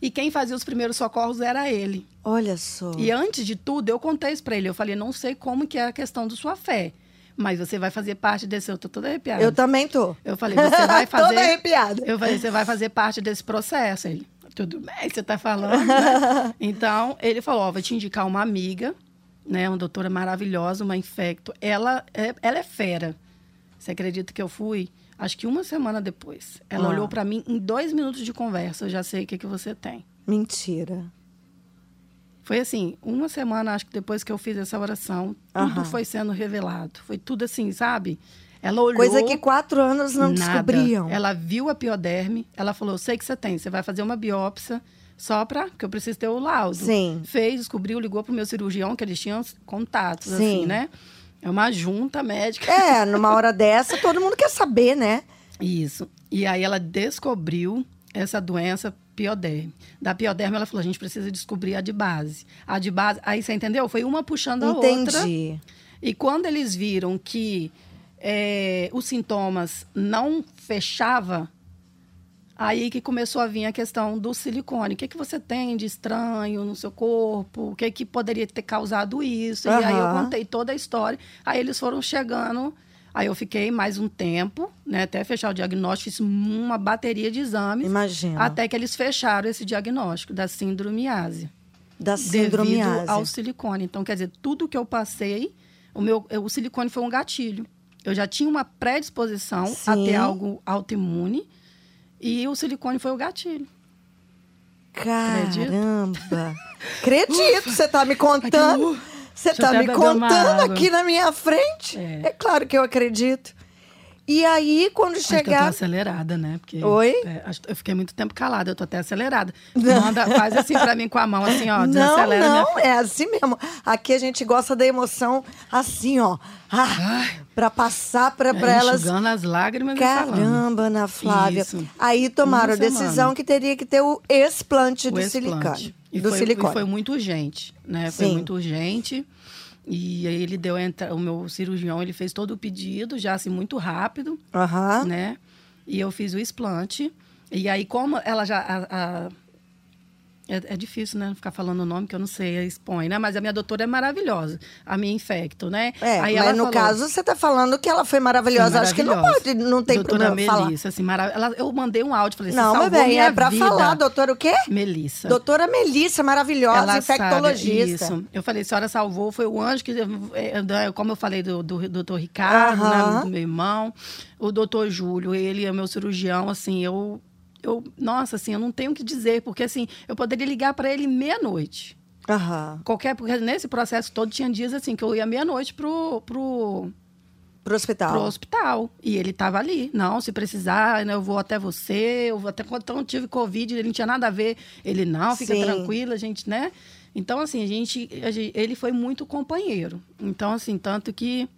E quem fazia os primeiros socorros era ele. Olha só. E antes de tudo, eu contei isso para ele. Eu falei, não sei como que é a questão da sua fé, mas você vai fazer parte desse... Eu tô toda arrepiada. Eu também tô. Eu falei, você vai fazer. Toda arrepiada. Eu falei, você vai fazer parte desse processo. Ele, tudo bem, você tá falando. né? Então, ele falou: ó, vou te indicar uma amiga, né? Uma doutora maravilhosa, uma infecto. Ela é, ela é fera. Você acredita que eu fui? Acho que uma semana depois. Ela Ah. olhou para mim em dois minutos de conversa. Eu já sei o que, que você tem. Mentira. Foi assim, uma semana, acho que depois que eu fiz essa oração, tudo Aham. foi sendo revelado. Foi tudo assim, sabe? Ela olhou. Coisa que quatro anos não Nada. descobriam. Ela viu a pioderme, ela falou: Eu sei que você tem, você vai fazer uma biópsia só para. Porque eu preciso ter o laudo. Sim. Fez, descobriu, ligou pro meu cirurgião, que eles tinham contatos, Sim. assim, né? É uma junta médica. É, numa hora dessa, todo mundo quer saber, né? Isso. E aí ela descobriu essa doença pioderme. Da pioderme, ela falou: a gente precisa descobrir a de base. A de base. Aí você entendeu? Foi uma puxando a outra. Entendi. E quando eles viram que eh, os sintomas não fechava, aí que começou a vir a questão do silicone. O que, que você tem de estranho no seu corpo? O que, que poderia ter causado isso? E aí eu contei toda a história. Aí eles foram chegando. Aí eu fiquei mais um tempo, né, até fechar o diagnóstico, fiz uma bateria de exames, Imagina. até que eles fecharam esse diagnóstico da síndrome ásia Da síndrome devido ásia. ao silicone. Então, quer dizer, tudo que eu passei, o meu, o silicone foi um gatilho. Eu já tinha uma predisposição a Sim. ter algo autoimune e o silicone foi o gatilho. Caramba. Acredito, você tá me contando. uh, Você tá até me contando aqui na minha frente. É. É. claro que eu acredito. E aí, quando Acho que eu tô chegar. acelerada, né? Porque, Oi? é, eu fiquei muito tempo calada, eu tô até acelerada. Manda, faz assim pra mim com a mão, assim, ó, Não, desacelera minha não, é assim mesmo. Aqui a gente gosta da emoção assim, ó. Ah, pra passar pra, pra É, elas. enxugando as lágrimas. Caramba, Ana Flávia. Isso. Aí tomaram Uma a decisão semana. que teria que ter o explante o do explante. silicone. E do foi, silicone. e foi muito urgente, né? Foi Sim. muito urgente. E aí ele deu entra- o meu cirurgião, ele fez todo o pedido, já assim muito rápido, Aham. né? E eu fiz o explante. E aí como ela já a, a- É, é, difícil, né? Ficar falando o nome que eu não sei, expõe, né? Mas a minha doutora é maravilhosa, a minha infecto, né? É, Aí mas no falou, caso você está falando que ela foi maravilhosa. Foi Acho que não pode, não tem doutora problema Melissa, falar. assim, marav ela, eu mandei um áudio, falei, não, meu bem, é para falar, doutora o quê? Melissa. Doutora Melissa, maravilhosa, ela infectologista. Sabe, isso. Eu falei, a senhora salvou, foi o anjo que, é, como eu falei do, do, do doutor Ricardo, né, do meu irmão, o doutor Júlio, ele é meu cirurgião, assim, eu eu, nossa, assim, eu não tenho o que dizer, porque assim, eu poderia ligar para ele meia-noite. Uhum. Qualquer, porque nesse processo todo tinha dias assim que eu ia meia-noite pro, pro Pro hospital. Pro hospital. E ele estava ali. Não, se precisar, né, eu vou até você. Eu vou até quando eu tive Covid, ele não tinha nada a ver. Ele, não, fica Sim. tranquila, a gente, né? Então, assim, a gente, a gente, ele foi muito companheiro. Então, assim, tanto que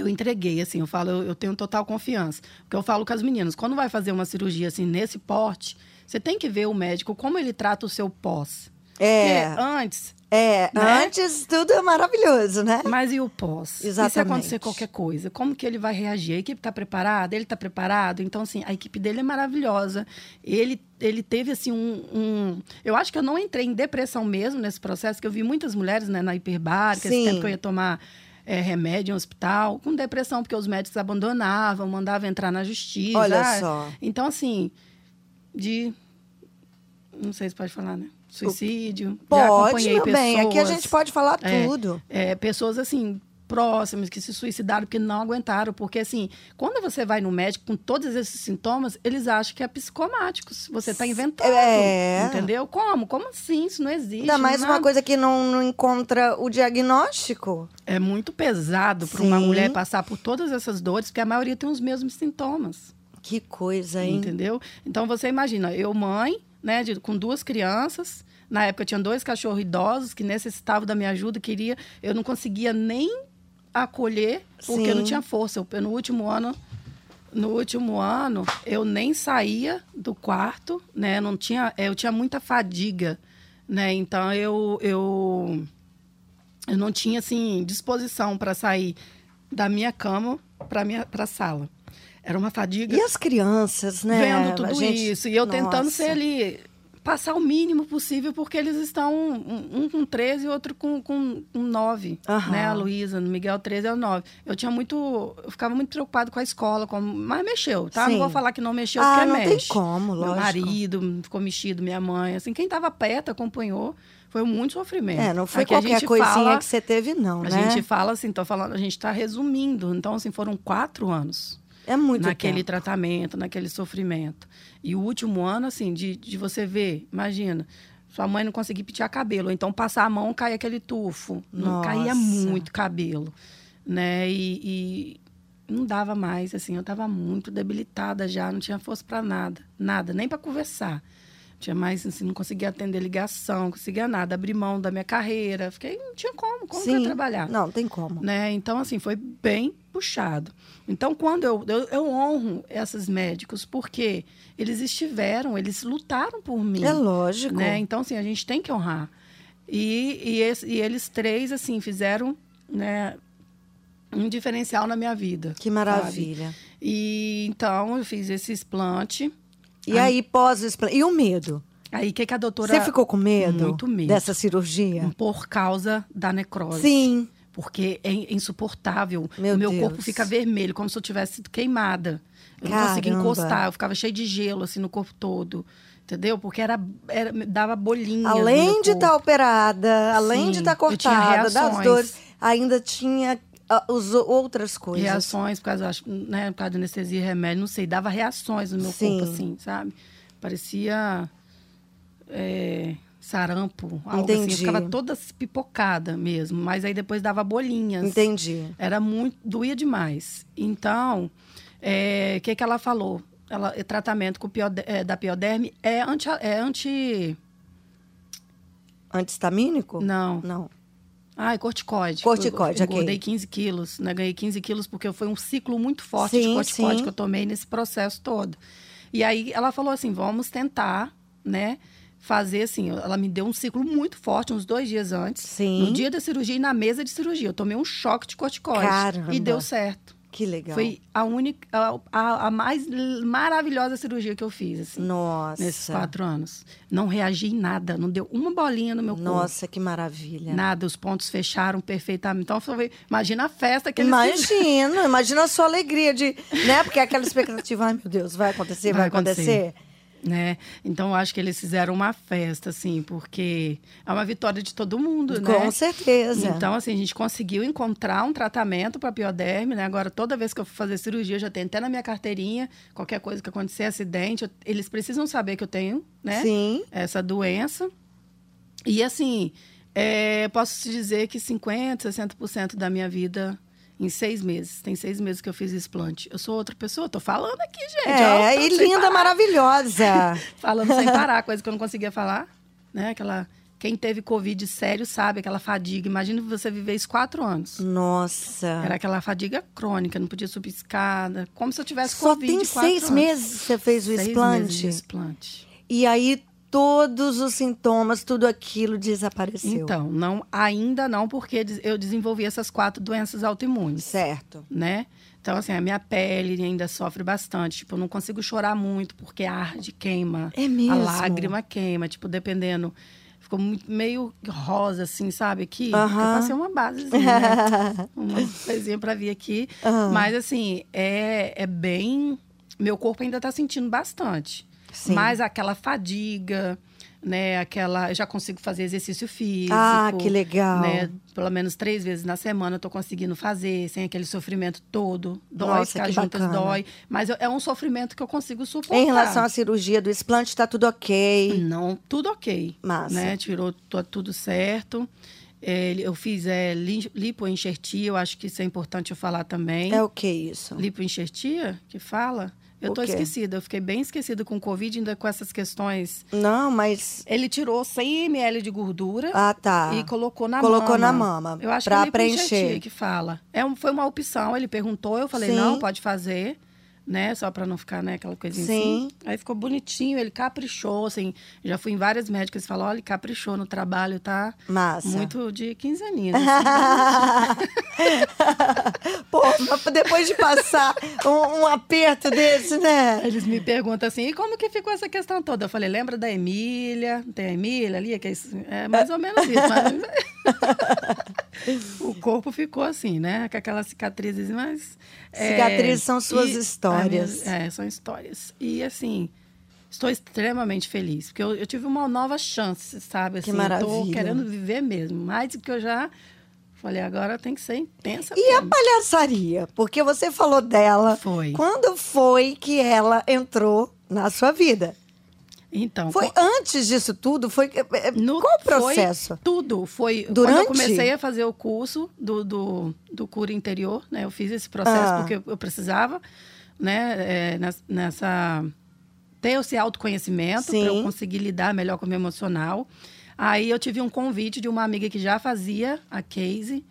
eu entreguei, assim, eu falo, eu, tenho total confiança. Porque eu falo com as meninas, quando vai fazer uma cirurgia assim, nesse porte, você tem que ver o médico como ele trata o seu pós. É. Porque antes. É, né? antes tudo é maravilhoso, né? Mas e o pós? Exatamente. E se acontecer qualquer coisa? Como que ele vai reagir? A equipe está preparada? Ele está preparado? Então, assim, a equipe dele é maravilhosa. Ele, ele teve, assim, um, um, Eu acho que eu não entrei em depressão mesmo nesse processo, que eu vi muitas mulheres, né, na hiperbárica, esse tempo que eu ia tomar é, remédio em hospital, com depressão, porque os médicos abandonavam, mandavam entrar na justiça. Olha só. Então, assim, de. Não sei se pode falar, né? Suicídio. Pode, meu pessoas, bem. Aqui a gente pode falar é, tudo. É, pessoas, assim, próximas que se suicidaram porque não aguentaram. Porque, assim, quando você vai no médico com todos esses sintomas, eles acham que é psicomático. Você está inventando. É. Entendeu? Como? Como assim? Isso não existe. Ainda mais uma coisa que não, não encontra o diagnóstico. É muito pesado para uma mulher passar por todas essas dores, porque a maioria tem os mesmos sintomas. Que coisa, hein? Entendeu? Então, você imagina, eu, mãe, né, de, com duas crianças. Na época, eu tinha dois cachorros idosos que necessitavam da minha ajuda, queria. Eu não conseguia nem acolher porque Sim. eu não tinha força. Eu, no último ano, no último ano, eu nem saía do quarto, né? Não tinha, eu tinha muita fadiga, né? Então eu eu eu não tinha assim disposição para sair da minha cama para minha para sala. Era uma fadiga. E as crianças, né? Vendo tudo gente... isso e eu Nossa. tentando ser ali passar o mínimo possível, porque eles estão um, um com 13 e outro com, com, com 9. Uhum. Né? A Luísa, no Miguel 13 é o 9. Eu tinha muito. Eu ficava muito preocupado com a escola, com, mas mexeu, tá? Sim. Não vou falar que não mexeu, ah, porque não mexe. tem como, lógico. Meu marido ficou mexido, minha mãe. Assim, quem estava perto acompanhou. Foi muito sofrimento. É, não foi Aqui qualquer coisinha fala, que você teve, não, a né? A gente fala assim, tô falando, a gente está resumindo. Então, assim, foram quatro anos. É muito Naquele tempo. tratamento, naquele sofrimento. E o último ano, assim, de, de você ver, imagina, sua mãe não conseguir pentear cabelo, ou então passar a mão, cair aquele tufo. Não caía muito cabelo, né? E, e, não dava mais, assim, eu estava muito debilitada já, não tinha força para nada, nada, nem para conversar. Tinha mais, assim, não conseguia atender ligação, não conseguia nada, abrir mão da minha carreira. Fiquei, não tinha como, como Sim, trabalhar? Não, tem como. Né? Então, assim, foi bem puxado. Então, quando eu, eu, eu honro esses médicos, porque eles estiveram, eles lutaram por mim. É lógico. Né? Então, assim, a gente tem que honrar. E, e, esse, e eles três, assim, fizeram né, um diferencial na minha vida. Que maravilha. Sabe? E então eu fiz esse explante. E aí, pós. E o medo? Aí, o que, que a doutora. Você ficou com medo? Muito medo. Dessa cirurgia? Por causa da necrose. Sim. Porque é insuportável. Meu o meu Deus. corpo fica vermelho, como se eu tivesse sido queimada. Eu Caramba. não conseguia encostar, eu ficava cheio de gelo, assim, no corpo todo. Entendeu? Porque era, era dava bolinha. Além de estar tá operada, além Sim, de estar tá cortada, das dores, ainda tinha as outras coisas. Reações, por causa, né, por causa de anestesia e remédio, não sei, dava reações no meu Sim. corpo, assim, sabe? Parecia é, sarampo, algo Entendi. assim. Eu ficava toda pipocada mesmo, mas aí depois dava bolinhas. Entendi. Era muito, doía demais. Então, o é, que, que ela falou? Ela, tratamento com piode, é, da pioderme é anti, é anti... Antistamínico? Não. Não. Ah, é corticóide. Corticóide, eu, eu ok. Engordei 15 quilos, né? Ganhei 15 quilos porque foi um ciclo muito forte Sim, de corticóide sim. que eu tomei nesse processo todo. E aí ela falou assim, vamos tentar, né? Fazer assim, ela me deu um ciclo muito forte, uns dois dias antes. Sim. No dia da cirurgia e na mesa de cirurgia. Eu tomei um choque de corticóide. Caramba. E deu certo. Que legal. Foi a única, a, a, a mais maravilhosa cirurgia que eu fiz, assim, Nossa. nesses quatro anos. Não reagi em nada, não deu uma bolinha no meu corpo. Nossa, que maravilha. Nada, os pontos fecharam perfeitamente. Então, foi, imagina a festa que eles. Imagina, imagina a sua alegria de, né? Porque aquela expectativa, ai meu Deus, vai acontecer, vai, Vai acontecer. acontecer. Né? Então acho que eles fizeram uma festa, assim, porque é uma vitória de todo mundo, né? Com certeza. Então, assim, a gente conseguiu encontrar um tratamento para pioderme, né? Agora, toda vez que eu for fazer cirurgia, eu já tenho até na minha carteirinha, qualquer coisa que acontecer, acidente, eu- eles precisam saber que eu tenho, né? Sim. Essa doença. E, assim, é, posso te dizer que 50%, 60% da minha vida em seis meses. Tem seis meses que eu fiz explante. Eu sou outra pessoa, tô falando aqui, gente. É, e linda, parar. maravilhosa. Falando sem parar, coisa que eu não conseguia falar, né? Aquela... Quem teve Covid sério sabe aquela fadiga. Imagina você viver isso quatro anos. Nossa. Era aquela fadiga crônica, não podia subir escada. Como se eu tivesse Só Covid tem quatro seis anos. meses que você fez o Seis meses explante. de explante. E aí todos os sintomas, tudo aquilo desapareceu. Então, não, ainda não, porque eu desenvolvi essas quatro doenças autoimunes, Certo. né? Então, assim, a minha pele ainda sofre bastante. Tipo, eu não consigo chorar muito, porque arde, queima. É mesmo? A lágrima queima. Tipo, dependendo... Ficou muito- meio rosa, assim, sabe? Aqui. Aham. Eu passei uma basezinha, né? uma coisinha pra vir aqui. Aham. Mas, assim, é, é bem... Meu corpo ainda tá sentindo bastante. Sim. Mas aquela fadiga, né? Aquela... Eu já consigo fazer exercício físico. Ah, que legal. Né? Pelo menos três vezes na semana eu tô conseguindo fazer, sem aquele sofrimento todo. Dói, Nossa, ficar juntas bacana. dói. Mas eu- é um sofrimento que eu consigo suportar. Em relação à cirurgia do explante, tá tudo ok. Não, tudo ok. Massa. Né? Tirou to- tudo certo. É, eu fiz é, li- lipoenxertia, eu acho que isso é importante eu falar também. É o que isso? Lipoenxertia, que fala? Eu O tô quê? esquecida, eu fiquei bem esquecida com o Covid, ainda com essas questões. Não, mas. Ele tirou 100 ml de gordura Ah, tá. e colocou na Colocou mama. na mama, Eu acho pra que é preencher. que fala. É um, foi uma opção, ele perguntou, eu falei, Sim. não, pode fazer. Né, só pra não ficar, né, aquela coisinha Sim. assim. Aí ficou bonitinho, ele caprichou, assim. Já fui em várias médicas e falou, olha, ele caprichou no trabalho, tá? Massa. Muito de 15 aninhos. assim. Pô, depois de passar um, um aperto desse, né? Eles me perguntam assim, e como que ficou essa questão toda? Eu falei, lembra da Emília? Tem a Emília ali? Que é, isso? é mais ou menos isso. mas- o corpo ficou assim, né? Com aquelas cicatrizes, mas... é, Cicatrizes são suas e- histórias. a minha- é, são histórias. E assim... Estou extremamente feliz, porque eu, eu tive uma nova chance, sabe? Que Assim, tô maravilha. querendo viver mesmo. Mais do que eu já falei, agora tem que ser intensa E a mesmo. palhaçaria? Porque você falou dela. Foi. Quando foi que ela entrou na sua vida? Então, Foi co- antes disso tudo? Foi é, No- qual o foi processo? tudo. Foi quando Durante? eu comecei a fazer o curso do, do, do cura interior, né? Eu fiz esse processo Ah. porque eu, precisava, né? é, nes- nessa ter esse autoconhecimento para eu conseguir lidar melhor com o meu emocional. Aí eu tive um convite de uma amiga que já fazia a case,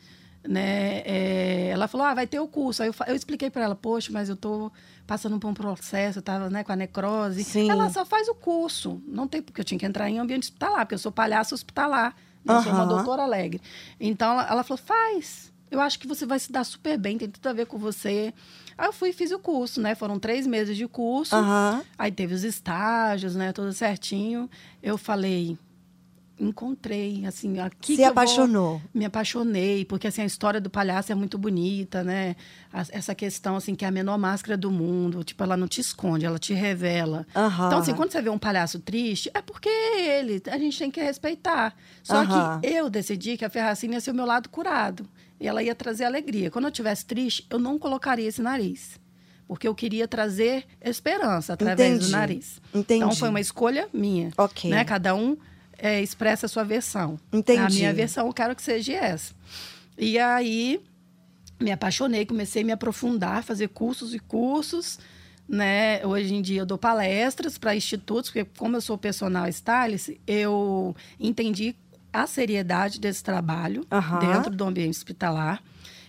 né? é, ela falou, ah, vai ter o curso. Aí eu, eu expliquei para ela, poxa, mas eu tô passando por um processo, eu tava né, com a necrose. Sim. Ela só faz o curso. Não tem porque eu tinha que entrar em ambiente hospitalar, porque eu sou palhaço hospitalar. Eu sou uma doutora alegre. Então ela, ela falou, faz. Eu acho que você vai se dar super bem, tem tudo a ver com você. Aí eu fui e fiz o curso, né? Foram três meses de curso. Aham. Aí teve os estágios, né? Tudo certinho. Eu falei, encontrei, assim, aqui Se que eu vou- apaixonou. me apaixonei, porque assim, a história do palhaço é muito bonita, né? A- Essa questão, assim, que é a menor máscara do mundo, tipo, ela não te esconde, ela te revela. Aham. Então, assim, quando você vê um palhaço triste, é porque ele, a gente tem que respeitar. Só Aham. que eu decidi que a Ferracina ia ser o meu lado curado. E ela ia trazer alegria. Quando eu estivesse triste, eu não colocaria esse nariz. Porque eu queria trazer esperança através Entendi. do nariz. Entendi. Então, foi uma escolha minha. Ok. Né? Cada um é, expressa a sua versão. Entendi. A minha versão, eu quero que seja essa. E aí, me apaixonei, comecei a me aprofundar, fazer cursos e cursos. Né? Hoje em dia eu dou palestras para institutos, porque como eu sou personal stylist, eu entendi a seriedade desse trabalho Aham. dentro do ambiente hospitalar.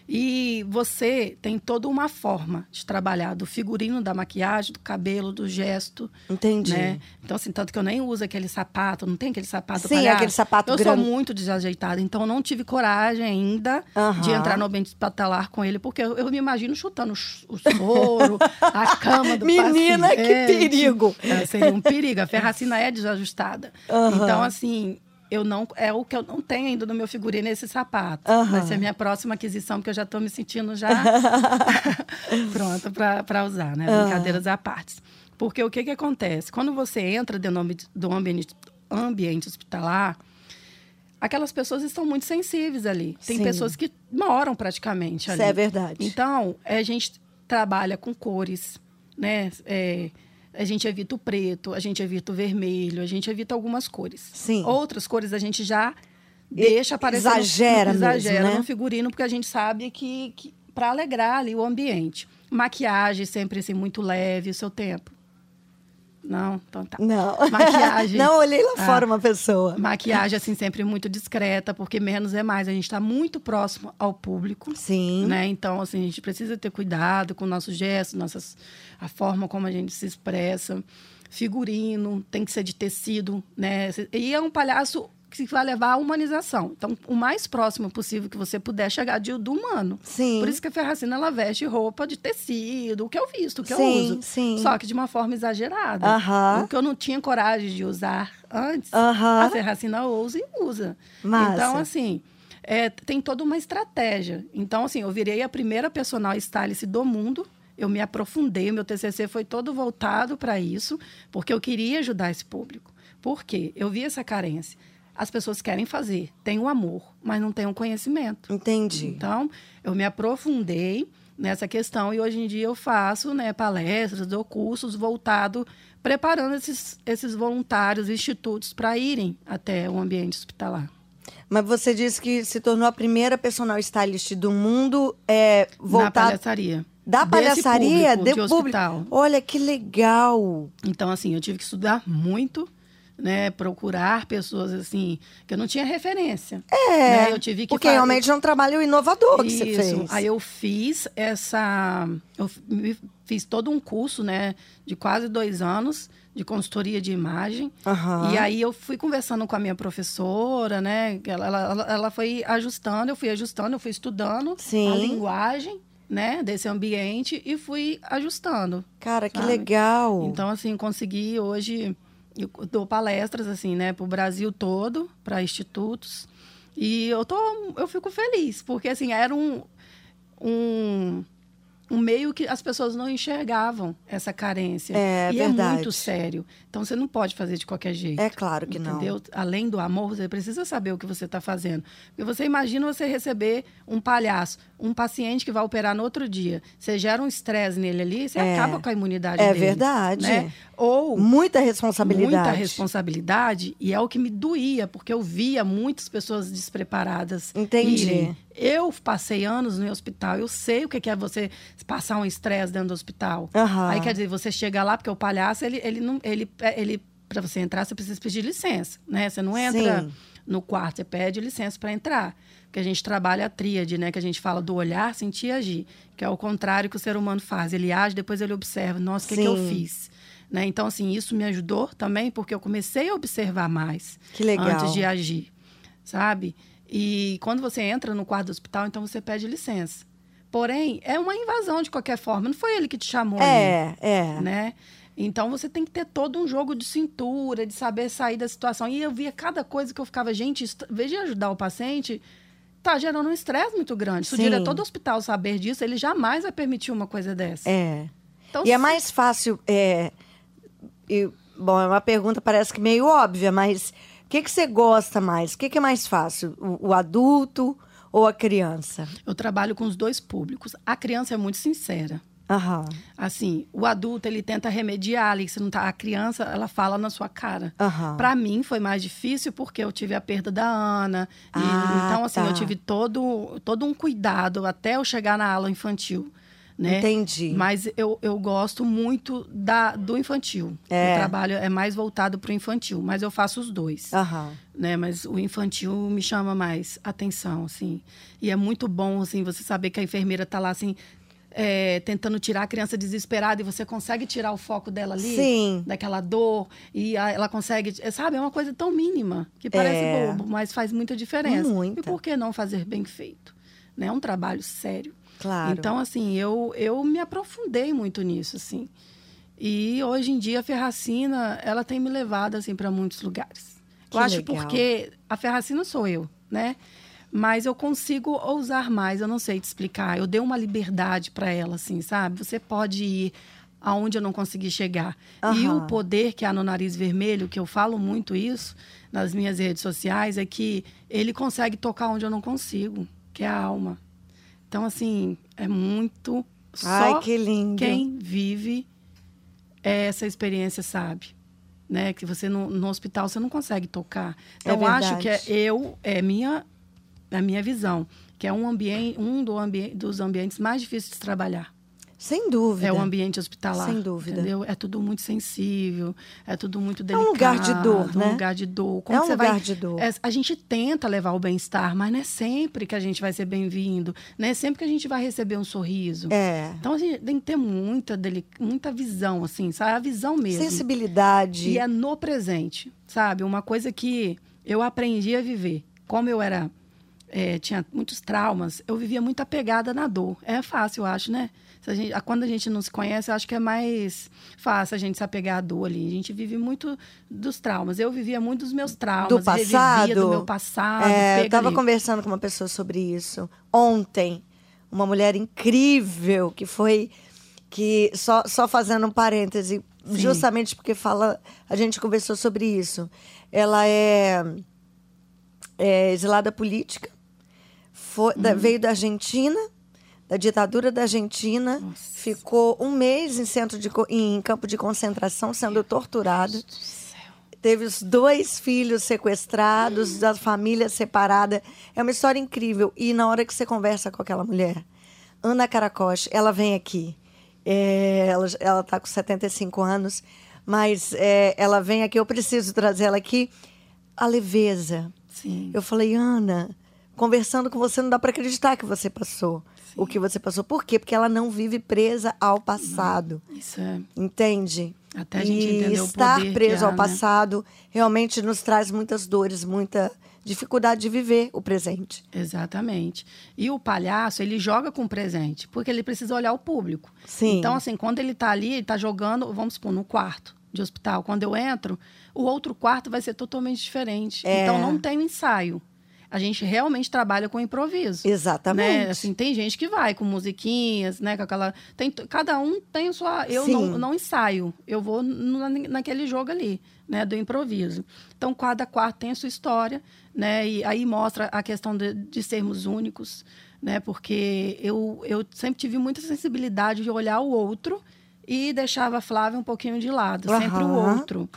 E você tem toda uma forma de trabalhar do figurino, da maquiagem, do cabelo, do gesto. Entendi. Né? Então, assim, tanto que eu nem uso aquele sapato, não tem aquele sapato Sim, aquele sapato Eu grande. sou muito desajeitada, então eu não tive coragem ainda de entrar no ambiente hospitalar com ele, porque eu, eu me imagino chutando o soro, a cama do Menina, que paciente. perigo. É, seria um perigo. A ferracina é desajustada. Então, assim, eu não é o que eu não tenho ainda no meu figurino esse sapato. Aham. Vai ser a minha próxima aquisição, porque eu já estou me sentindo já pronta para usar, né? Brincadeiras à parte. Porque o que, que acontece? Quando você entra dentro do ambi- do ambiente, ambiente hospitalar, aquelas pessoas estão muito sensíveis ali. Tem Sim. pessoas que moram praticamente ali. Isso é verdade. Então, a gente trabalha com cores, né? É, a gente evita o preto, a gente evita o vermelho, a gente evita algumas cores. Sim. Outras cores a gente já deixa aparecer. no- exagera no, mesmo, exagera né? no figurino, porque a gente sabe que, que para alegrar ali o ambiente. Maquiagem sempre assim, muito leve, o seu tempo. Não? Então tá. Não. Maquiagem. Não, olhei lá Ah. fora uma pessoa. Maquiagem, assim, sempre muito discreta, porque menos é mais. A gente está muito próximo ao público. Sim. Né? Então, assim, a gente precisa ter cuidado com nossos gestos, nossas, a forma como a gente se expressa. Figurino, tem que ser de tecido, né? E é um palhaço que vai levar à humanização. Então, o mais próximo possível que você puder chegar de, do humano. Sim. Por isso que a Ferracina, ela veste roupa de tecido, o que eu visto, o que Sim, eu uso. sim. Só que de uma forma exagerada. Aham. O que eu não tinha coragem de usar antes, Aham. a Ferracina usa e usa. Massa. Então, assim, é, tem toda uma estratégia. Então, assim, eu virei a primeira personal stylist do mundo. Eu me aprofundei, o meu TCC foi todo voltado para isso, porque eu queria ajudar esse público. Por quê? Eu vi essa carência. As pessoas querem fazer, têm o amor, mas não têm o conhecimento. Entendi. Então, eu me aprofundei nessa questão e hoje em dia eu faço né, palestras ou cursos voltado preparando esses, esses voluntários, institutos para irem até o ambiente hospitalar. Mas você disse que se tornou a primeira personal stylist do mundo é, Na voltada palhaçaria. da palhaçaria, público do de hospital. Olha que legal. Então, assim, eu tive que estudar muito, né? Procurar pessoas, assim, que eu não tinha referência. É, né, Eu tive que porque fa- realmente é um trabalho inovador que você Isso. fez. Aí eu fiz essa. Eu fiz todo um curso, né, de quase dois anos de consultoria de imagem. Aham. E aí eu fui conversando com a minha professora, né? Ela, ela, ela foi ajustando, eu fui ajustando, eu fui estudando Sim. a linguagem, né, desse ambiente e fui ajustando. Cara, que sabe? legal. Então, assim, consegui hoje. Eu dou palestras, assim, né, para o Brasil todo, para institutos. E eu, tô, eu fico feliz, porque, assim, era um, um, um meio que as pessoas não enxergavam essa carência. É, e verdade. é muito sério. Então, você não pode fazer de qualquer jeito. É claro que não. Entendeu? Além do amor, você precisa saber o que você está fazendo. Porque você imagina você receber um palhaço, um paciente que vai operar no outro dia. Você gera um estresse nele ali, você É. acaba com a imunidade É dele. verdade. Né? Ou Muita responsabilidade. muita responsabilidade, e é o que me doía, porque eu via muitas pessoas despreparadas. Entendi. irem. Eu passei anos no hospital, eu sei o que é você passar um estresse dentro do hospital. Aham. Aí quer dizer, você chega lá, porque o palhaço, ele, ele não. Ele, ele, para você entrar, você precisa pedir licença, né? Você não entra Sim. no quarto, você pede licença para entrar. Porque a gente trabalha a tríade, né? Que a gente fala do olhar, sentir e agir. Que é o contrário que o ser humano faz. Ele age, depois ele observa. Nossa, o que, que eu fiz? Né? Então, assim, isso me ajudou também, porque eu comecei a observar mais Que legal. antes de agir, sabe? E quando você entra no quarto do hospital, então você pede licença. Porém, é uma invasão de qualquer forma. Não foi ele que te chamou ali É, é. né? Então você tem que ter todo um jogo de cintura, de saber sair da situação. E eu via cada coisa que eu ficava, gente, isso, vez de ajudar o paciente, tá gerando um estresse muito grande. Se Sim. o diretor do hospital saber disso, ele jamais vai permitir uma coisa dessa. É. Então, E é se- mais fácil. É, e, bom, é uma pergunta parece que meio óbvia, mas o que, que você gosta mais? O que, que é mais fácil? O, o adulto ou a criança? Eu trabalho com os dois públicos. A criança é muito sincera. Aham. Assim, o adulto, ele tenta remediar ali, você não tá... A criança, ela fala na sua cara. Aham. Para mim foi mais difícil porque eu tive a perda da Ana. E, Ah, então, assim, tá. eu tive todo, todo um cuidado até eu chegar na aula infantil. Né? Entendi. Mas eu, eu gosto muito da, do infantil. É. O trabalho é mais voltado para o infantil, mas eu faço os dois. Aham. Né? Mas o infantil me chama mais atenção, assim. E é muito bom, assim, você saber que a enfermeira tá lá, assim, é, tentando tirar a criança desesperada e você consegue tirar o foco dela ali. Sim. Daquela dor. E a- ela consegue, é, sabe? É uma coisa tão mínima que parece É. bobo, mas faz muita diferença. Muita. E por que não fazer bem feito? Né? É um trabalho sério. Claro. Então, assim, eu, eu me aprofundei muito nisso, assim. E hoje em dia a Ferracina, ela tem me levado, assim, para muitos lugares. Que eu acho legal. porque a Ferracina sou eu, né? Mas eu consigo ousar mais, eu não sei te explicar. Eu dei uma liberdade para ela, assim, sabe? Você pode ir aonde eu não consegui chegar. E Aham. o poder que há no nariz vermelho, que eu falo muito isso nas minhas redes sociais, é que ele consegue tocar onde eu não consigo, que é a alma. Então, assim, é muito. Ai, Só que lindo. quem vive essa experiência sabe. Né? Que você no, no hospital você não consegue tocar. É Então, acho que é eu, é minha, a minha visão, que é um, ambiente, um do ambi dos ambientes mais difíceis de trabalhar. Sem dúvida. É o ambiente hospitalar. Sem dúvida. Entendeu? É tudo muito sensível, é tudo muito um delicado. lugar de dor, né? Um lugar de dor. É um lugar vai- de dor. é, a gente tenta levar o bem-estar, mas não é sempre que a gente vai ser bem-vindo. Não é sempre que a gente vai receber um sorriso. É. Então a gente tem que ter muita, deli- muita visão, assim, sabe? A visão mesmo. Sensibilidade. E é no presente, sabe? Uma coisa que eu aprendi a viver. Como eu era. é, tinha muitos traumas, eu vivia muito apegada na dor. É fácil, eu acho, né? A gente- quando a gente não se conhece, eu acho que é mais fácil a gente se apegar à dor ali. A gente vive muito dos traumas. Eu vivia muito dos meus traumas. do passado. do meu passado. É, eu estava conversando com uma pessoa sobre isso ontem. Uma mulher incrível que foi que só, só fazendo um parêntese, Sim. justamente porque fala, a gente conversou sobre isso. Ela é, é exilada política, foi- Uhum. da- veio da Argentina, da ditadura da Argentina, Nossa. ficou um mês em centro de em campo de concentração sendo torturada teve os dois filhos sequestrados, da família separada. É uma história incrível. E na hora que você conversa com aquela mulher, Ana Caracoche, ela vem aqui. É, ela, ela tá com 75 anos, mas é, ela vem aqui, eu preciso trazer ela aqui. A leveza. Sim. Eu falei, Ana, conversando com você, não dá para acreditar que você passou o que você passou. Por quê? Porque ela não vive presa ao passado. Isso é. Entende? Até a gente e estar preso há, ao né? passado realmente nos traz muitas dores, muita dificuldade de viver o presente. Exatamente. E o palhaço, ele joga com o presente, porque ele precisa olhar o público. Sim. Então, assim, quando ele tá ali, ele tá jogando, vamos supor, no quarto de hospital. Quando eu entro, o outro quarto vai ser totalmente diferente. É. Então, não tem ensaio. A gente realmente trabalha com improviso. Exatamente. Né? Assim, tem gente que vai com musiquinhas, né? Com aquela. Tem, cada um tem sua. Eu não, não ensaio. Eu vou na, naquele jogo ali, né? Do improviso. Então, cada quarto tem a sua história, né? E aí mostra a questão de, de sermos únicos, né? Porque eu, eu sempre tive muita sensibilidade de olhar o outro e deixava a Flávia um pouquinho de lado, sempre o outro.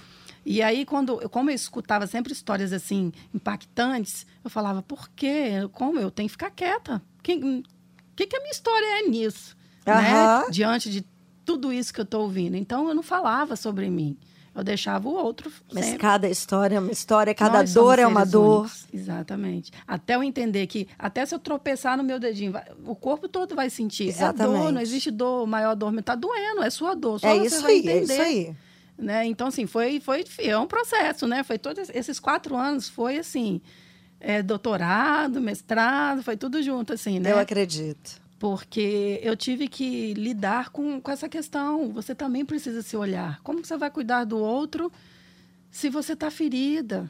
E aí, quando, como eu escutava sempre histórias assim, impactantes, eu falava, por quê? Como eu tenho que ficar quieta? O que, que, que a minha história é nisso? Né? Diante de tudo isso que eu estou ouvindo. Então, eu não falava sobre mim. Eu deixava o outro Mas sempre. cada história é uma história, cada Nós dor é uma dor. únicos. Exatamente. Até eu entender que, até se eu tropeçar no meu dedinho, vai- o corpo todo vai sentir. É dor, Exatamente. não existe dor, maior dor. Tá doendo, é sua dor. Só É isso aí, é isso aí. Né? Então, assim, foi, foi é um processo, né? Foi todos esses quatro anos, foi assim, é, doutorado, mestrado, foi tudo junto, assim, né? Eu acredito. Porque eu tive que lidar com, com essa questão. Você também precisa se olhar. Como você vai cuidar do outro se você está ferida?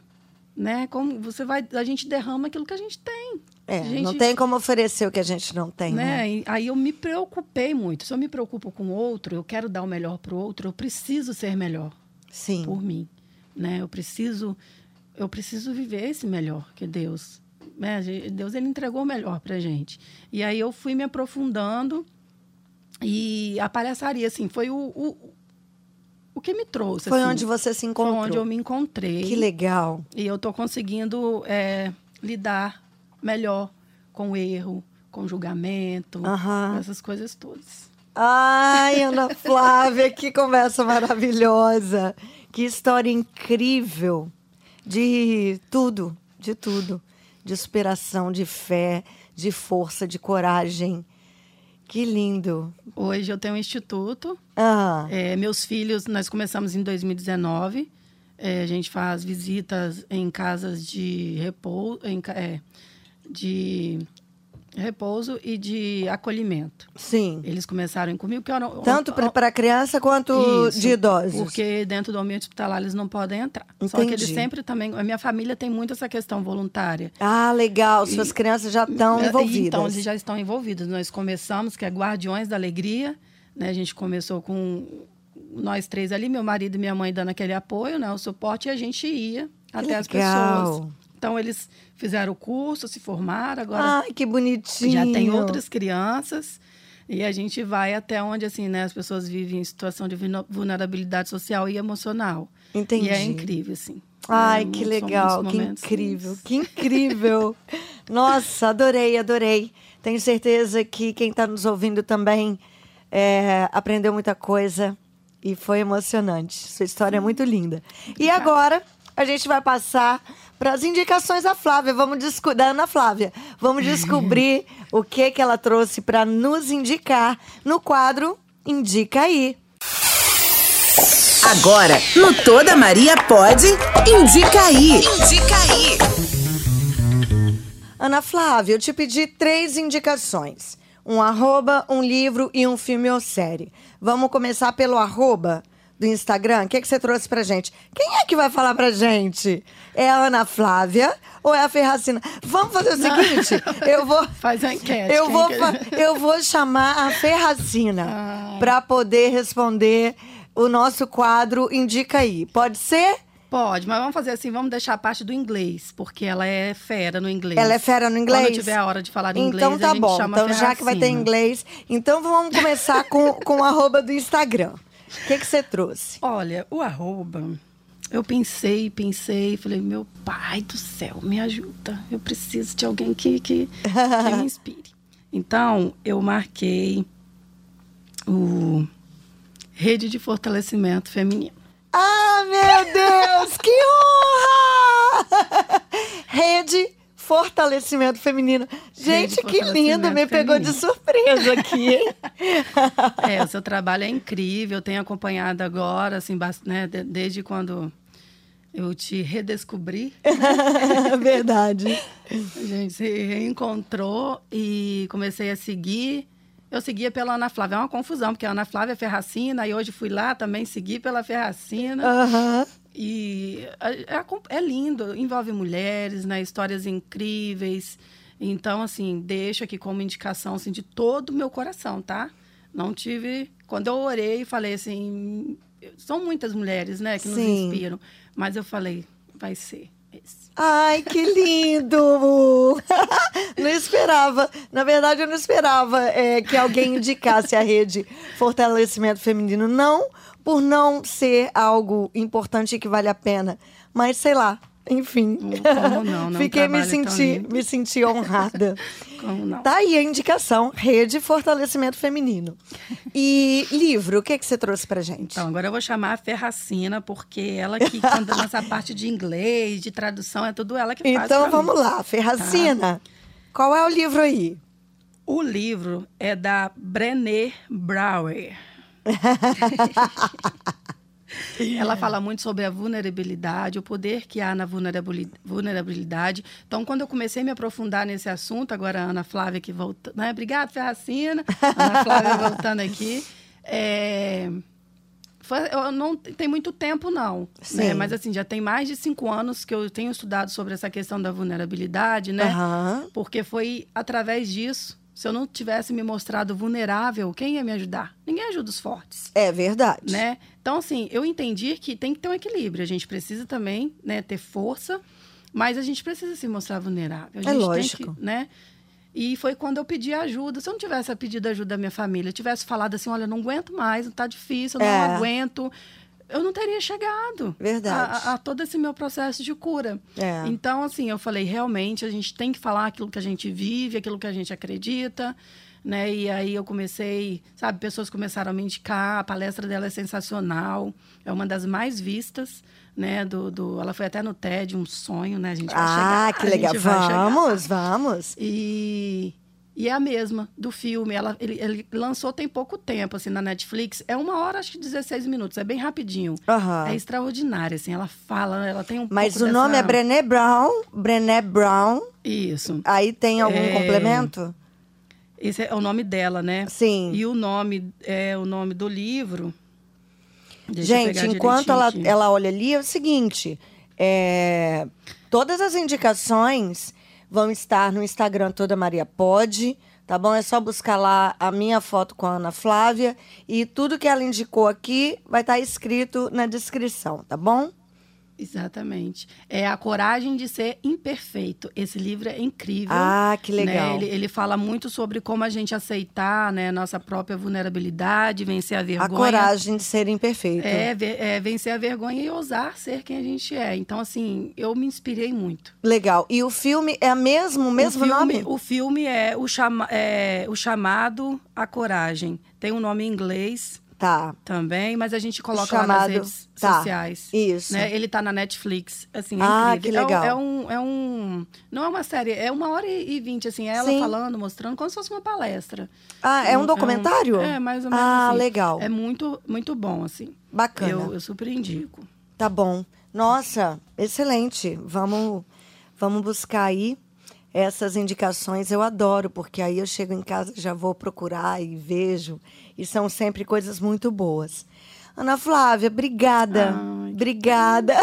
Né? Como você vai. A gente derrama aquilo que a gente tem. É, gente- não tem como oferecer o que a gente não tem, né? né? Aí eu me preocupei muito. Se eu me preocupo com o outro, eu quero dar o melhor para o outro, eu preciso ser melhor Sim. por mim, né? Eu preciso, eu preciso viver esse melhor que Deus, né? Deus ele entregou o melhor para gente. E aí eu fui me aprofundando e a palhaçaria, assim, foi o, o, o que me trouxe. Foi assim. onde você se Foi encontrou. onde eu me encontrei. Que legal. E eu estou conseguindo é, lidar melhor com erro, com julgamento, com essas coisas todas. Ai, Ana Flávia, que conversa maravilhosa. Que história incrível. De tudo, de tudo. De superação, de fé, de força, de coragem. Que lindo. Hoje eu tenho um instituto. Ah, É, meus filhos, nós começamos em 2019. É, a gente faz visitas em casas de repouso, em é, de repouso e de acolhimento. sim. Eles começaram comigo que eram Tanto para criança quanto Isso, de idosos. Porque dentro do ambiente hospitalar eles não podem entrar. Só que eles Entendi. sempre também. A minha família tem muito essa questão voluntária. Ah, legal. Suas crianças já estão É, envolvidas. Então, eles já estão envolvidos. Nós começamos, que é Guardiões da Alegria. Né? A gente começou com nós três ali, meu marido e minha mãe dando aquele apoio, né? o suporte, e a gente ia até as legal. pessoas. Então, eles fizeram o curso, se formaram, agora Ai, que bonitinho. já tem outras crianças. E a gente vai até onde, assim, né? As pessoas vivem em situação de vulnerabilidade social e emocional. Entendi. E é incrível, assim. Ai, É, que legal, que incrível, que incrível. Nossa, adorei, adorei. Tenho certeza que quem está nos ouvindo também é, aprendeu muita coisa e foi emocionante. Sua história é muito linda. E agora a gente vai passar para as indicações da Flávia. Vamos da Ana Flávia. Vamos descobrir o que que ela trouxe para nos indicar no quadro Indica aí. Agora, no Toda Maria Pode, indica aí. Indica aí. Ana Flávia, eu te pedi três indicações. Um arroba, um livro e um filme ou série. Vamos começar pelo arroba do Instagram. O que, que você trouxe pra gente? Quem é que vai falar pra gente? É a Ana Flávia ou é a Ferracina? Vamos fazer o seguinte, eu vou... Faz a enquete. Eu vou, quer- fa- eu vou chamar a Ferracina Ai. para poder responder o nosso quadro Indica aí. Pode ser? Pode, mas vamos fazer assim, vamos deixar a parte do inglês, porque ela é fera no inglês. Ela é fera no inglês? Quando tiver a hora de falar em inglês, Então tá a gente bom. chama Então, já que vai ter inglês, então vamos começar com, com o arroba do Instagram. O que que você trouxe? Olha, o arroba, eu pensei, pensei, falei, meu pai do céu, me ajuda. Eu preciso de alguém que, que, que me inspire. Então, eu marquei o Rede de Fortalecimento Feminino. Ah, meu Deus! que honra! Rede Fortalecimento Feminino. Gente, que lindo! Me Fortalecimento pegou de Feminino. surpresa aqui, hein? É, o seu trabalho é incrível, eu tenho acompanhado agora, assim, né, de- desde quando eu te redescobri. Verdade. A gente se reencontrou e comecei a seguir. Eu seguia pela Ana Flávia. É uma confusão, porque a Ana Flávia é Ferracina, e hoje fui lá também seguir pela Ferracina. Aham. E é, é lindo, envolve mulheres, né, histórias incríveis. Então, assim, deixo aqui como indicação assim, de todo o meu coração, tá? Não tive. Quando eu orei, falei assim. São muitas mulheres, né, que nos Sim. inspiram. Mas eu falei, vai ser esse. Ai, que lindo! não esperava. Na verdade, eu não esperava é, que alguém indicasse a rede Fortalecimento Feminino. Não por não ser algo importante e que vale a pena, mas sei lá. Enfim, Como não? Um fiquei me senti, me senti honrada. Como não? Tá aí a indicação, Rede Fortalecimento Feminino. E livro, o que, que você trouxe pra gente? Então, agora eu vou chamar a Ferracina, porque ela que, quando nessa parte de inglês, de tradução, é tudo ela que faz. Então vamos mim. lá, Ferracina. Qual é o livro aí? O livro é da Brené Brower. Ela fala muito sobre a vulnerabilidade, o poder que há na vulnerabili- vulnerabilidade. Então, quando eu comecei a me aprofundar nesse assunto, agora a Ana Flávia que volta, né? Obrigada, Ferracina. Ana Flávia voltando aqui. É, eu não tem muito tempo não, né? Mas assim já tem mais de cinco anos que eu tenho estudado sobre essa questão da vulnerabilidade, né? Aham. Porque foi através disso. Se eu não tivesse me mostrado vulnerável, quem ia me ajudar? Ninguém ajuda os fortes, É verdade. né? Então, assim, eu entendi que tem que ter um equilíbrio. A gente precisa também, né, ter força, mas a gente precisa se mostrar vulnerável. A É lógico. Tem que, né? E foi quando eu pedi ajuda. Se eu não tivesse pedido ajuda da minha família, tivesse falado assim, olha, não aguento mais, não tá difícil, não É. aguento, eu não teria chegado a, a- todo esse meu processo de cura. É. Então, assim, eu falei, realmente, a gente tem que falar aquilo que a gente vive, aquilo que a gente acredita, né? E aí eu comecei, sabe, pessoas começaram a me indicar, a palestra dela é sensacional, é uma das mais vistas, né? Do, do ela foi até no TED, um sonho, né? A gente vai ah, chegar. que legal. Vamos, vamos. E e é a mesma do filme. Ela, ele, ele, lançou tem pouco tempo, assim, na Netflix. É uma hora, acho que 16 minutos. É bem rapidinho. Uhum. É extraordinária, assim. Ela fala, ela tem um Mas o dessa... nome é Brené Brown. Brené Brown. Isso. Aí tem algum é... complemento? Esse é o nome dela, né? Sim. E o nome, é o nome do livro... Deixa Gente, enquanto ela, ela olha ali, é o seguinte... É... Todas as indicações vão estar no Instagram Toda Maria Pode, tá bom? É só buscar lá a minha foto com a Ana Flávia e tudo que ela indicou aqui vai estar escrito na descrição, tá bom? Exatamente. É a coragem de ser imperfeito. Esse livro é incrível. Ah, que né? legal. Né? Ele, ele, fala muito sobre como a gente aceitar né, nossa própria vulnerabilidade, vencer a vergonha. A coragem de ser imperfeito. É, é, vencer a vergonha e ousar ser quem a gente é. Então, assim, eu me inspirei muito. Legal. E o filme é mesmo, o mesmo o filme, nome? O filme é o, chama, é o Chamado A Coragem. Tem um nome em inglês. Tá. Também, mas a gente coloca Chamado... lá nas redes tá. sociais. Isso. Né? Ele tá na Netflix, assim, é ah, incrível. que legal. É, é, um, é um... Não é uma série, é uma hora e vinte, assim, ela Sim. falando, mostrando, como se fosse uma palestra. Ah, é um documentário? É, um, é mais ou menos Ah, assim. legal. É muito, muito bom, assim. Bacana. Eu, eu super indico. Tá bom. Nossa, excelente. Vamos, vamos buscar aí essas indicações eu adoro, porque aí eu chego em casa já vou procurar e vejo, e são sempre coisas muito boas. Ana Flávia, obrigada. Ai, obrigada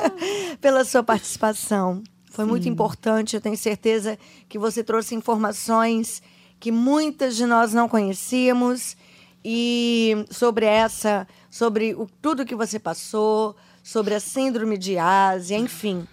pela sua participação. Foi Sim. muito importante, eu tenho certeza que você trouxe informações que muitas de nós não conhecíamos e sobre essa, sobre o, tudo que você passou, sobre a síndrome de Ásia, enfim.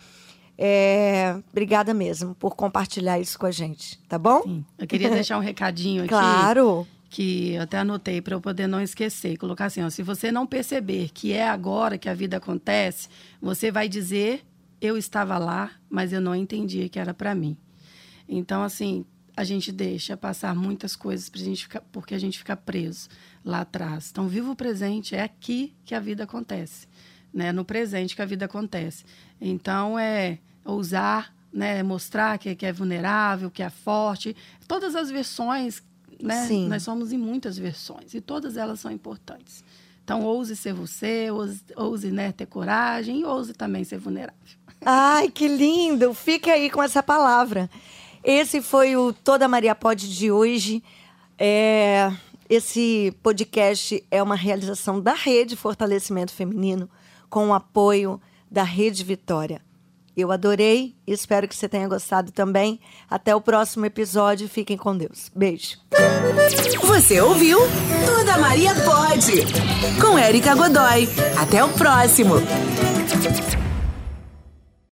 É, obrigada mesmo por compartilhar isso com a gente, tá bom? Sim. Eu queria deixar um recadinho aqui. Claro. Que eu até anotei para eu poder não esquecer. Colocar assim: ó, se você não perceber que é agora que a vida acontece, você vai dizer: eu estava lá, mas eu não entendia que era para mim. Então, assim, a gente deixa passar muitas coisas pra gente ficar, porque a gente fica preso lá atrás. Então, viva o presente, é aqui que a vida acontece, né? No presente que a vida acontece. Então, é ousar, né, mostrar que, que é vulnerável, que é forte. Todas as versões, né? Sim. Nós somos em muitas versões e todas elas são importantes. Então, ouse ser você, ouse, ouse né, ter coragem e ouse também ser vulnerável. Ai, que lindo! Fica aí com essa palavra. Esse foi o Toda Maria Pode de hoje. É, esse podcast é uma realização da Rede Fortalecimento Feminino com o apoio da Rede Vitória. Eu adorei espero que você tenha gostado também. Até o próximo episódio. Fiquem com Deus. Beijo. Você ouviu? Toda Maria Pode. Com Érica Godoy. Até o próximo.